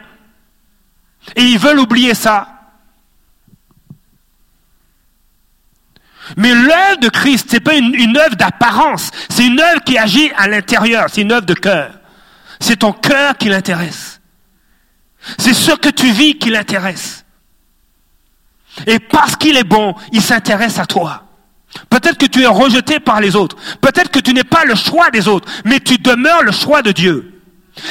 Et ils veulent oublier ça. Mais l'œuvre de Christ, c'est pas une, une œuvre d'apparence, c'est une œuvre qui agit à l'intérieur, c'est une œuvre de cœur. C'est ton cœur qui l'intéresse. C'est ce que tu vis qui l'intéresse. Et parce qu'il est bon, il s'intéresse à toi. Peut-être que tu es rejeté par les autres. Peut-être que tu n'es pas le choix des autres, mais tu demeures le choix de Dieu.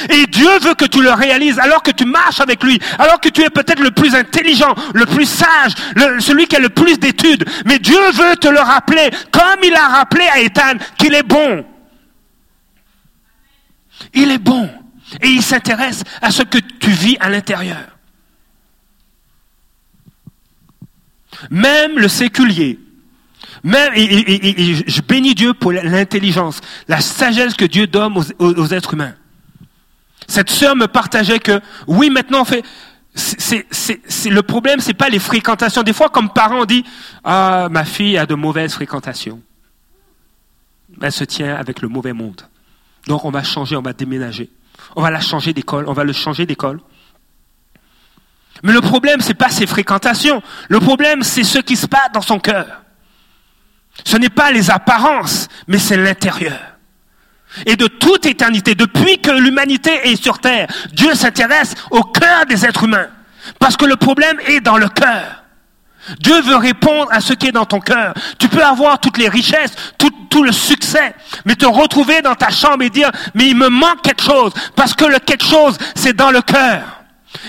Et Dieu veut que tu le réalises alors que tu marches avec lui, alors que tu es peut-être le plus intelligent, le plus sage, celui qui a le plus d'études. Mais Dieu veut te le rappeler, comme il a rappelé à Ethan qu'il est bon. Il est bon. Et il s'intéresse à ce que tu vis à l'intérieur. Même le séculier, même, je bénis Dieu pour l'intelligence, la sagesse que Dieu donne aux êtres humains. Cette sœur me partageait que, oui, maintenant fait, c'est, c'est, le problème, c'est pas les fréquentations. Des fois, comme parents, on dit, ah, ma fille a de mauvaises fréquentations. Elle se tient avec le mauvais monde. Donc, on va changer, on va déménager. On va la changer d'école, on va le changer d'école. Mais le problème, c'est pas ses fréquentations. Le problème, c'est ce qui se passe dans son cœur. Ce n'est pas les apparences, mais c'est l'intérieur. Et de toute éternité, depuis que l'humanité est sur terre, Dieu s'intéresse au cœur des êtres humains. Parce que le problème est dans le cœur. Dieu veut répondre à ce qui est dans ton cœur. Tu peux avoir toutes les richesses, tout, le succès, mais te retrouver dans ta chambre et dire, mais il me manque quelque chose, parce que quelque chose, c'est dans le cœur.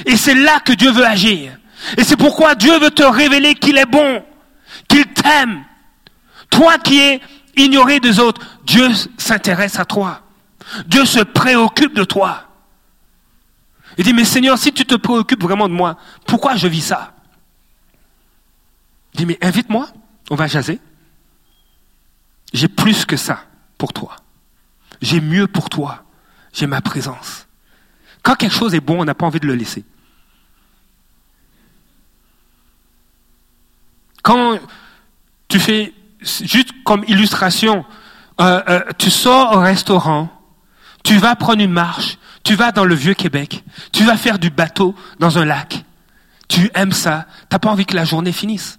Et c'est là que Dieu veut agir. Et c'est pourquoi Dieu veut te révéler qu'il est bon, qu'il t'aime. Toi qui es ignoré des autres, Dieu s'intéresse à toi. Dieu se préoccupe de toi. Il dit, mais Seigneur, si tu te préoccupes vraiment de moi, pourquoi je vis ça? Il dit, mais invite-moi, on va jaser. J'ai plus que ça pour toi. J'ai mieux pour toi. J'ai ma présence. Quand quelque chose est bon, on n'a pas envie de le laisser. Quand tu fais juste comme illustration, euh, euh, tu sors au restaurant, tu vas prendre une marche, tu vas dans le vieux Québec, tu vas faire du bateau dans un lac. Tu aimes ça, t'as pas envie que la journée finisse.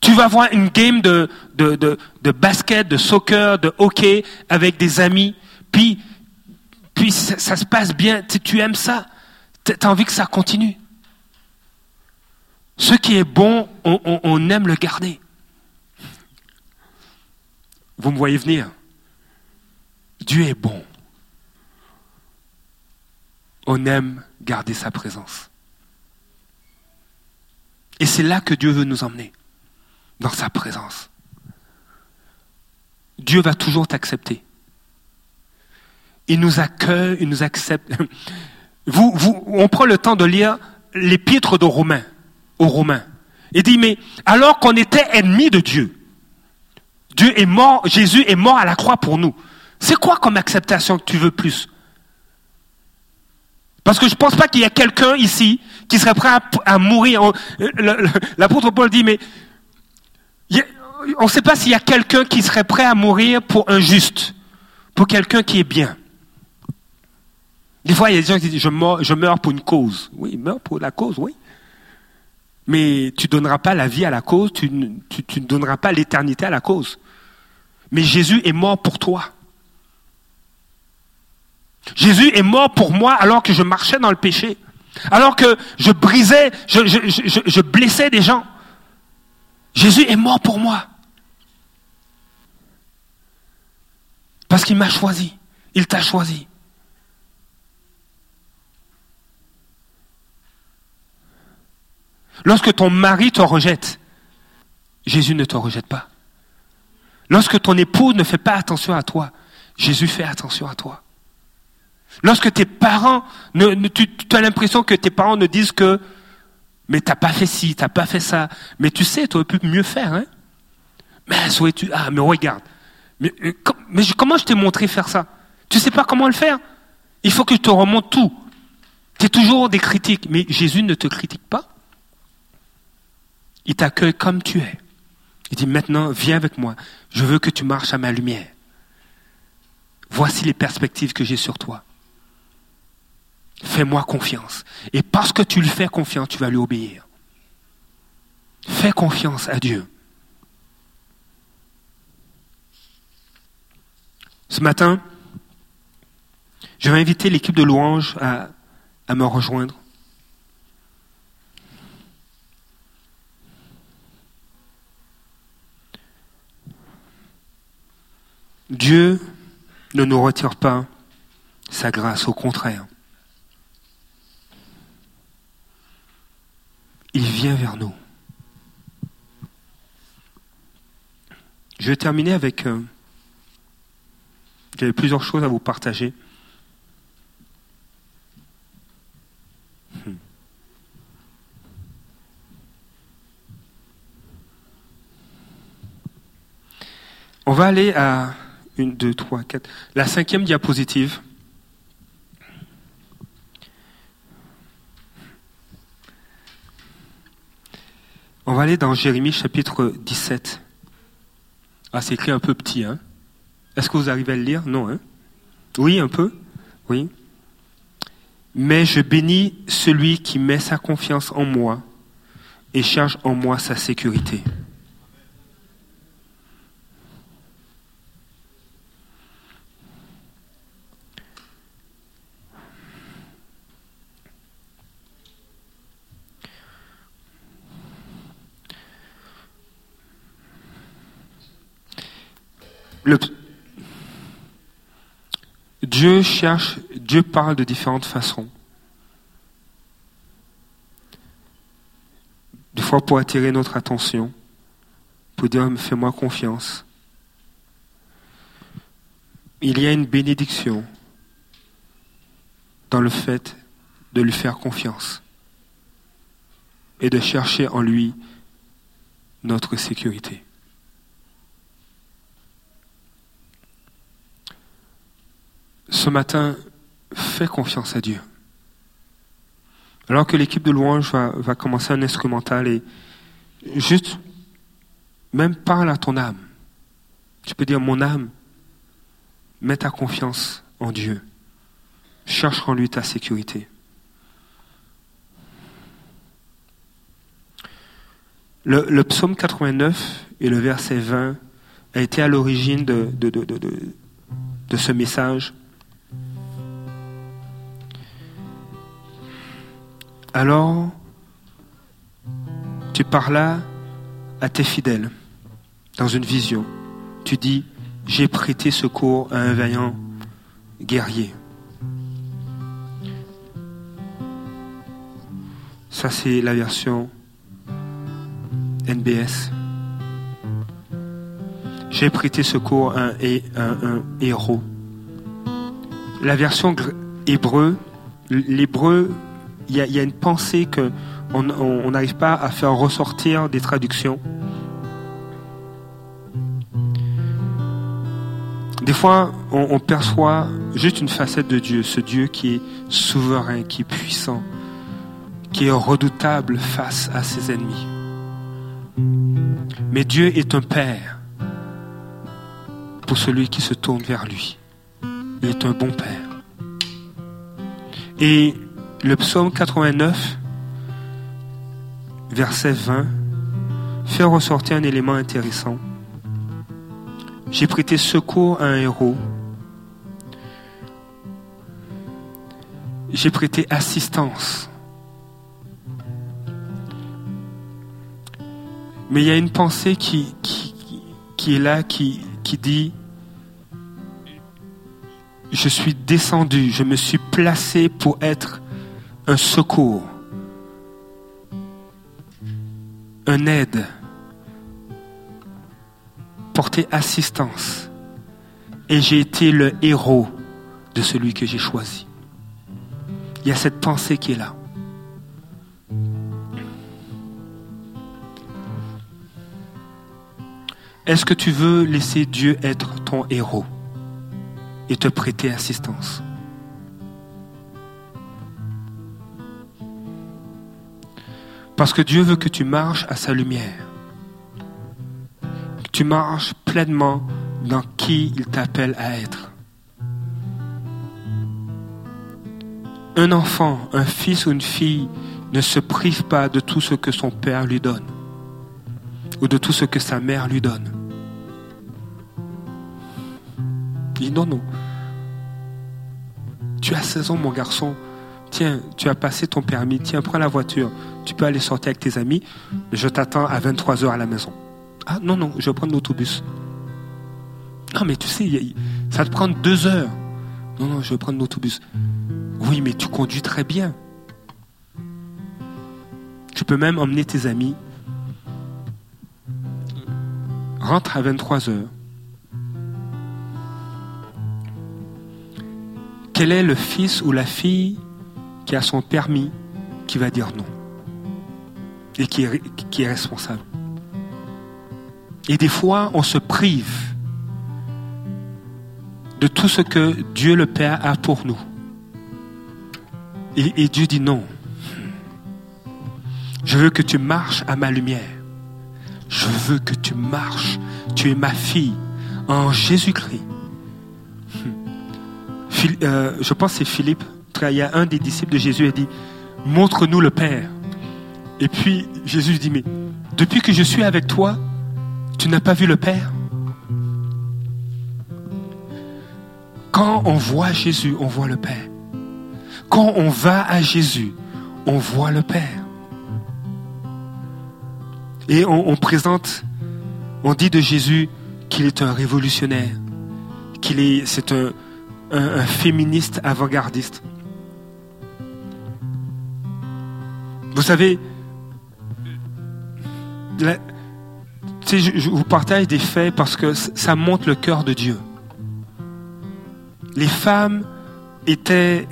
Tu vas voir une game de, basket, de soccer, de hockey avec des amis, puis, ça, se passe bien, tu, aimes ça, tu as envie que ça continue. Ce qui est bon, on, on, on aime le garder. Vous me voyez venir. Dieu est bon. On aime garder sa présence. Et c'est là que Dieu veut nous emmener, dans sa présence. Dieu va toujours t'accepter. Il nous accueille, il nous accepte. Vous, vous, on prend le temps de lire l'épître de Romains, aux Romains. Il dit, mais alors qu'on était ennemis de Dieu, Dieu est mort, Jésus est mort à la croix pour nous. C'est quoi comme acceptation que tu veux plus? Parce que je ne pense pas qu'il y a quelqu'un ici qui serait prêt à, mourir. L'apôtre Paul dit, mais on ne sait pas s'il y a quelqu'un qui serait prêt à mourir pour un juste, pour quelqu'un qui est bien. Des fois, il y a des gens qui disent, je meurs, pour une cause. Oui, meurs pour la cause, oui. Mais tu ne donneras pas la vie à la cause, tu ne donneras pas l'éternité à la cause. Mais Jésus est mort pour toi. Jésus est mort pour moi alors que je marchais dans le péché, alors que je brisais, je, blessais des gens. Jésus est mort pour moi. Parce qu'il m'a choisi. Il t'a choisi. Lorsque ton mari te rejette, Jésus ne te rejette pas. Lorsque ton époux ne fait pas attention à toi, Jésus fait attention à toi. Lorsque tes parents, ne, tu, as l'impression que tes parents ne disent que, mais t'as pas fait ci, t'as pas fait ça, mais tu sais, tu aurais pu mieux faire, hein. Mais tu, ah, mais regarde. Mais, euh, comment je t'ai montré faire ça? Tu sais pas comment le faire? Il faut que je te remonte tout. Tu es toujours des critiques, mais Jésus ne te critique pas. Il t'accueille comme tu es. Il dit maintenant, viens avec moi. Je veux que tu marches à ma lumière. Voici les perspectives que j'ai sur toi. Fais-moi confiance. Et parce que tu lui fais confiance, tu vas lui obéir. Fais confiance à Dieu. Ce matin, je vais inviter l'équipe de louange à, à me rejoindre. Dieu ne nous retire pas sa grâce, au contraire. Il vient vers nous. Je vais terminer avec... Euh, J'avais plusieurs choses à vous partager. On va aller à une, deux, trois, quatre. La cinquième diapositive. On va aller dans Jérémie chapitre 17. Ah, c'est écrit un peu petit, hein Est-ce que vous arrivez à le lire? Non, hein Oui, un peu Oui. Mais je bénis celui qui met sa confiance en moi et cherche en moi sa sécurité. Dieu cherche, Dieu parle de différentes façons. Des fois pour attirer notre attention, pour dire fais-moi confiance. Il y a une bénédiction dans le fait de lui faire confiance et de chercher en lui notre sécurité. Ce matin, fais confiance à Dieu. Alors que l'équipe de louange va, commencer un instrumental et juste, même parle à ton âme. Tu peux dire, mon âme, mets ta confiance en Dieu. Cherche en lui ta sécurité. Le, psaume 89 et le verset 20 a été à l'origine de, de ce message. Alors, tu parlas à tes fidèles dans une vision. Tu dis, j'ai prêté secours à un vaillant guerrier. Ça, c'est la version NBS. J'ai prêté secours à un, un héros. La version hébreu, l'hébreu il y, a, une pensée que on n'arrive pas à faire ressortir des traductions. Des fois, on, perçoit juste une facette de Dieu, ce Dieu qui est souverain, qui est puissant, qui est redoutable face à ses ennemis. Mais Dieu est un Père pour celui qui se tourne vers lui. Il est un bon Père. Et le psaume 89, verset 20, fait ressortir un élément intéressant. J'ai prêté secours à un héros. J'ai prêté assistance. Mais il y a une pensée qui, est là, qui dit, je suis descendu, je me suis placé pour être un secours, un aide, porter assistance. Et j'ai été le héros de celui que j'ai choisi. Il y a cette pensée qui est là. Est-ce que tu veux laisser Dieu être ton héros et te prêter assistance? Parce que Dieu veut que tu marches à sa lumière. Que tu marches pleinement dans qui il t'appelle à être. Un enfant, un fils ou une fille ne se prive pas de tout ce que son père lui donne ou de tout ce que sa mère lui donne. Il dit non, non. Tu as 16 ans, mon garçon tiens, tu as passé ton permis, tiens, prends la voiture, tu peux aller sortir avec tes amis, je t'attends à 23 heures à la maison. Ah non, non, je vais prendre l'autobus. Non, mais tu sais, ça te prend deux heures. Non, non, je vais prendre l'autobus. Oui, mais tu conduis très bien. Tu peux même emmener tes amis. Rentre à 23 heures. Quel est le fils ou la fille qui a son permis, qui va dire non. Et qui est, responsable. Et des fois, on se prive de tout ce que Dieu le Père a pour nous. Et, et, Dieu dit non. Je veux que tu marches à ma lumière. Je veux que tu marches. Tu es ma fille en Jésus-Christ. Euh, je pense que c'est Philippe il y a un des disciples de Jésus a dit, montre-nous le Père. Et puis Jésus dit, mais depuis que je suis avec toi, tu n'as pas vu le Père? Quand on voit Jésus, on voit le Père. Quand on va à Jésus, on voit le Père. Et on, présente, on dit de Jésus qu'il est un révolutionnaire, qu'il est, c'est un féministe avant-gardiste. Vous savez, je, vous partage des faits parce que ça montre le cœur de Dieu. Les femmes étaient,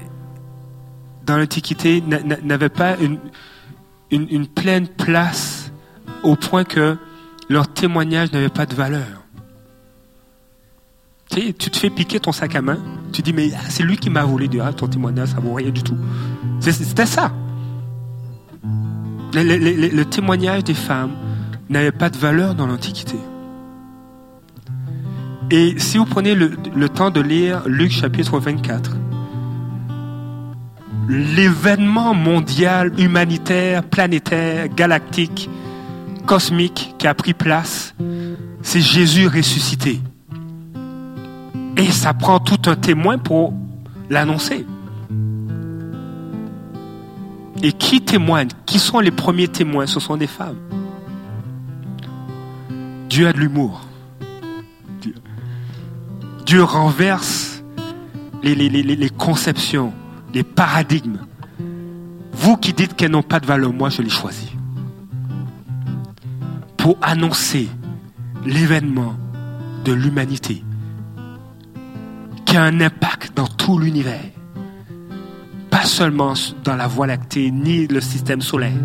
dans l'Antiquité, n'avaient pas une, une, pleine place au point que leur témoignage n'avait pas de valeur. Tu, te fais piquer ton sac à main, tu dis, mais c'est lui qui m'a volé, ah, ton témoignage, ça vaut rien du tout. C'était ça. Le, témoignage des femmes n'avait pas de valeur dans l'Antiquité. Et si vous prenez le, temps de lire Luc chapitre 24, l'événement mondial, humanitaire, planétaire, galactique, cosmique qui a pris place, c'est Jésus ressuscité. Et ça prend tout un témoin pour l'annoncer. Et qui témoigne Qui sont les premiers témoins? Ce sont des femmes. Dieu a de l'humour. Dieu renverse les, les, conceptions, les paradigmes. Vous qui dites qu'elles n'ont pas de valeur, moi je les choisis. Pour annoncer l'événement de l'humanité qui a un impact dans tout l'univers seulement dans la Voie lactée ni le système solaire,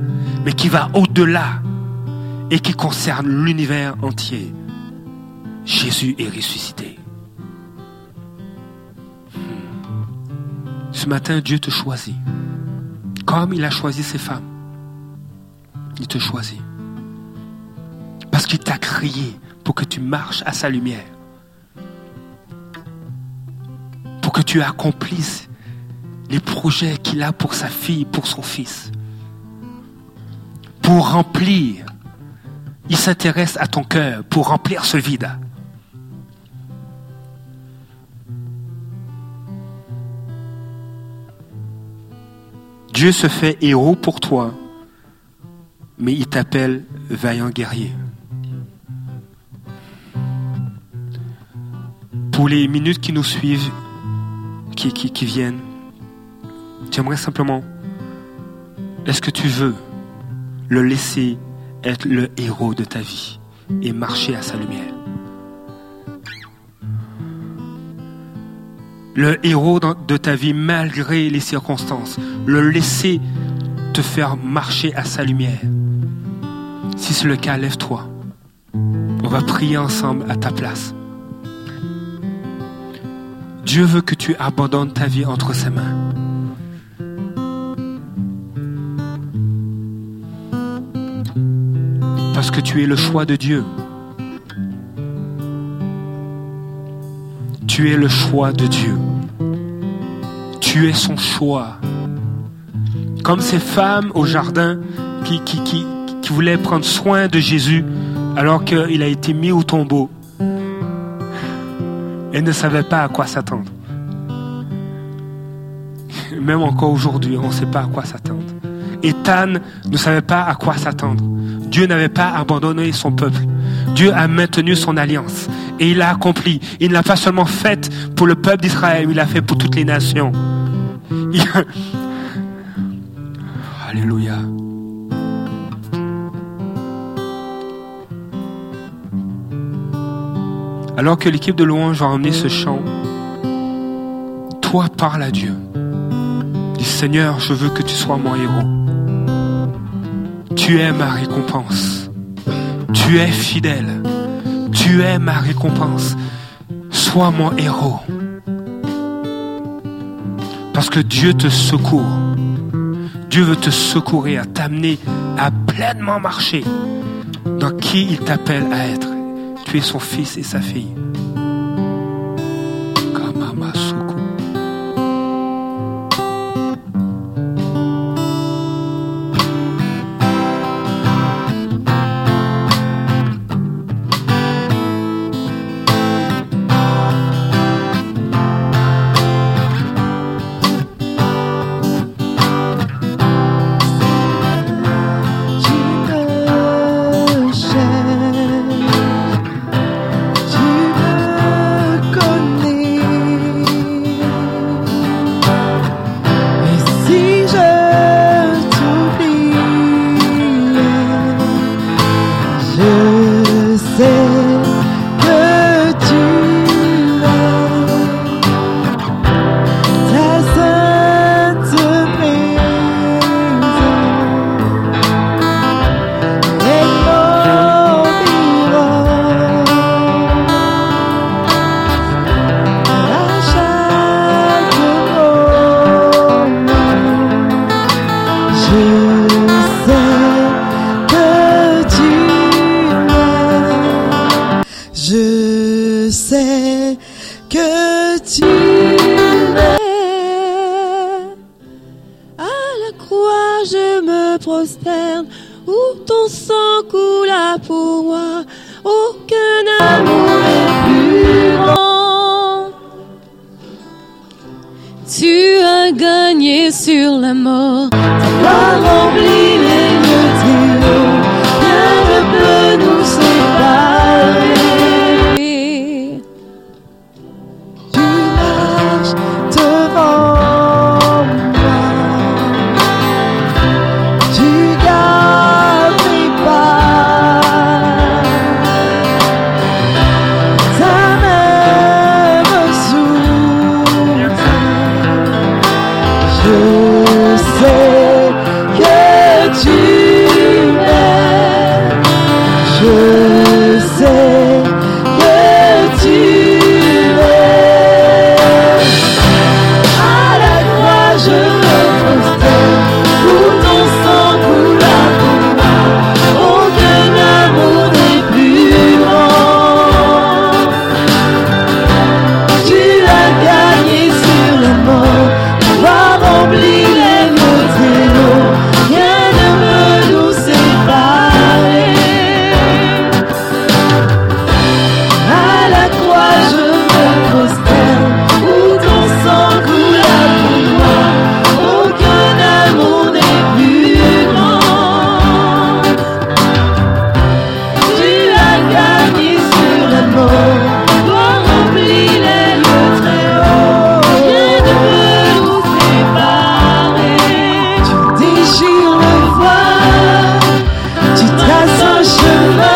mais qui va au-delà et qui concerne l'univers entier. Jésus est ressuscité. Hmm. Ce matin, Dieu te choisit. Comme il a choisi ses femmes. Il te choisit. Parce qu'il t'a crié pour que tu marches à sa lumière. Pour que tu accomplisses les projets qu'il a pour sa fille, pour son fils. Pour remplir. Il s'intéresse à ton cœur pour remplir ce vide. Dieu se fait héros pour toi, mais il t'appelle vaillant guerrier. Pour les minutes qui nous suivent, qui, viennent, j'aimerais simplement, est-ce que tu veux le laisser être le héros de ta vie et marcher à sa lumière? Le héros de ta vie malgré les circonstances. Le laisser te faire marcher à sa lumière. Si c'est le cas, lève-toi. On va prier ensemble à ta place. Dieu veut que tu abandonnes ta vie entre ses mains. Parce que tu es le choix de Dieu. Tu es le choix de Dieu. Tu es son choix. Comme ces femmes au jardin qui, voulaient prendre soin de Jésus alors qu'il a été mis au tombeau. Elles ne savaient pas à quoi s'attendre. Même encore aujourd'hui, on ne sait pas à quoi s'attendre. Et ne savait pas à quoi s'attendre. Dieu n'avait pas abandonné son peuple. Dieu a maintenu son alliance et il l'a accompli. Il ne l'a pas seulement fait pour le peuple d'Israël, il l'a fait pour toutes les nations. Alléluia. Alors que l'équipe de louange va emmener ce chant, toi parle à Dieu. Dis Seigneur, je veux que tu sois mon héros. Tu es ma récompense. Tu es fidèle. Tu es ma récompense. Sois mon héros. Parce que Dieu te secourt. Dieu veut te secourir, t'amener à pleinement marcher dans qui il t'appelle à être. Tu es son fils et sa fille.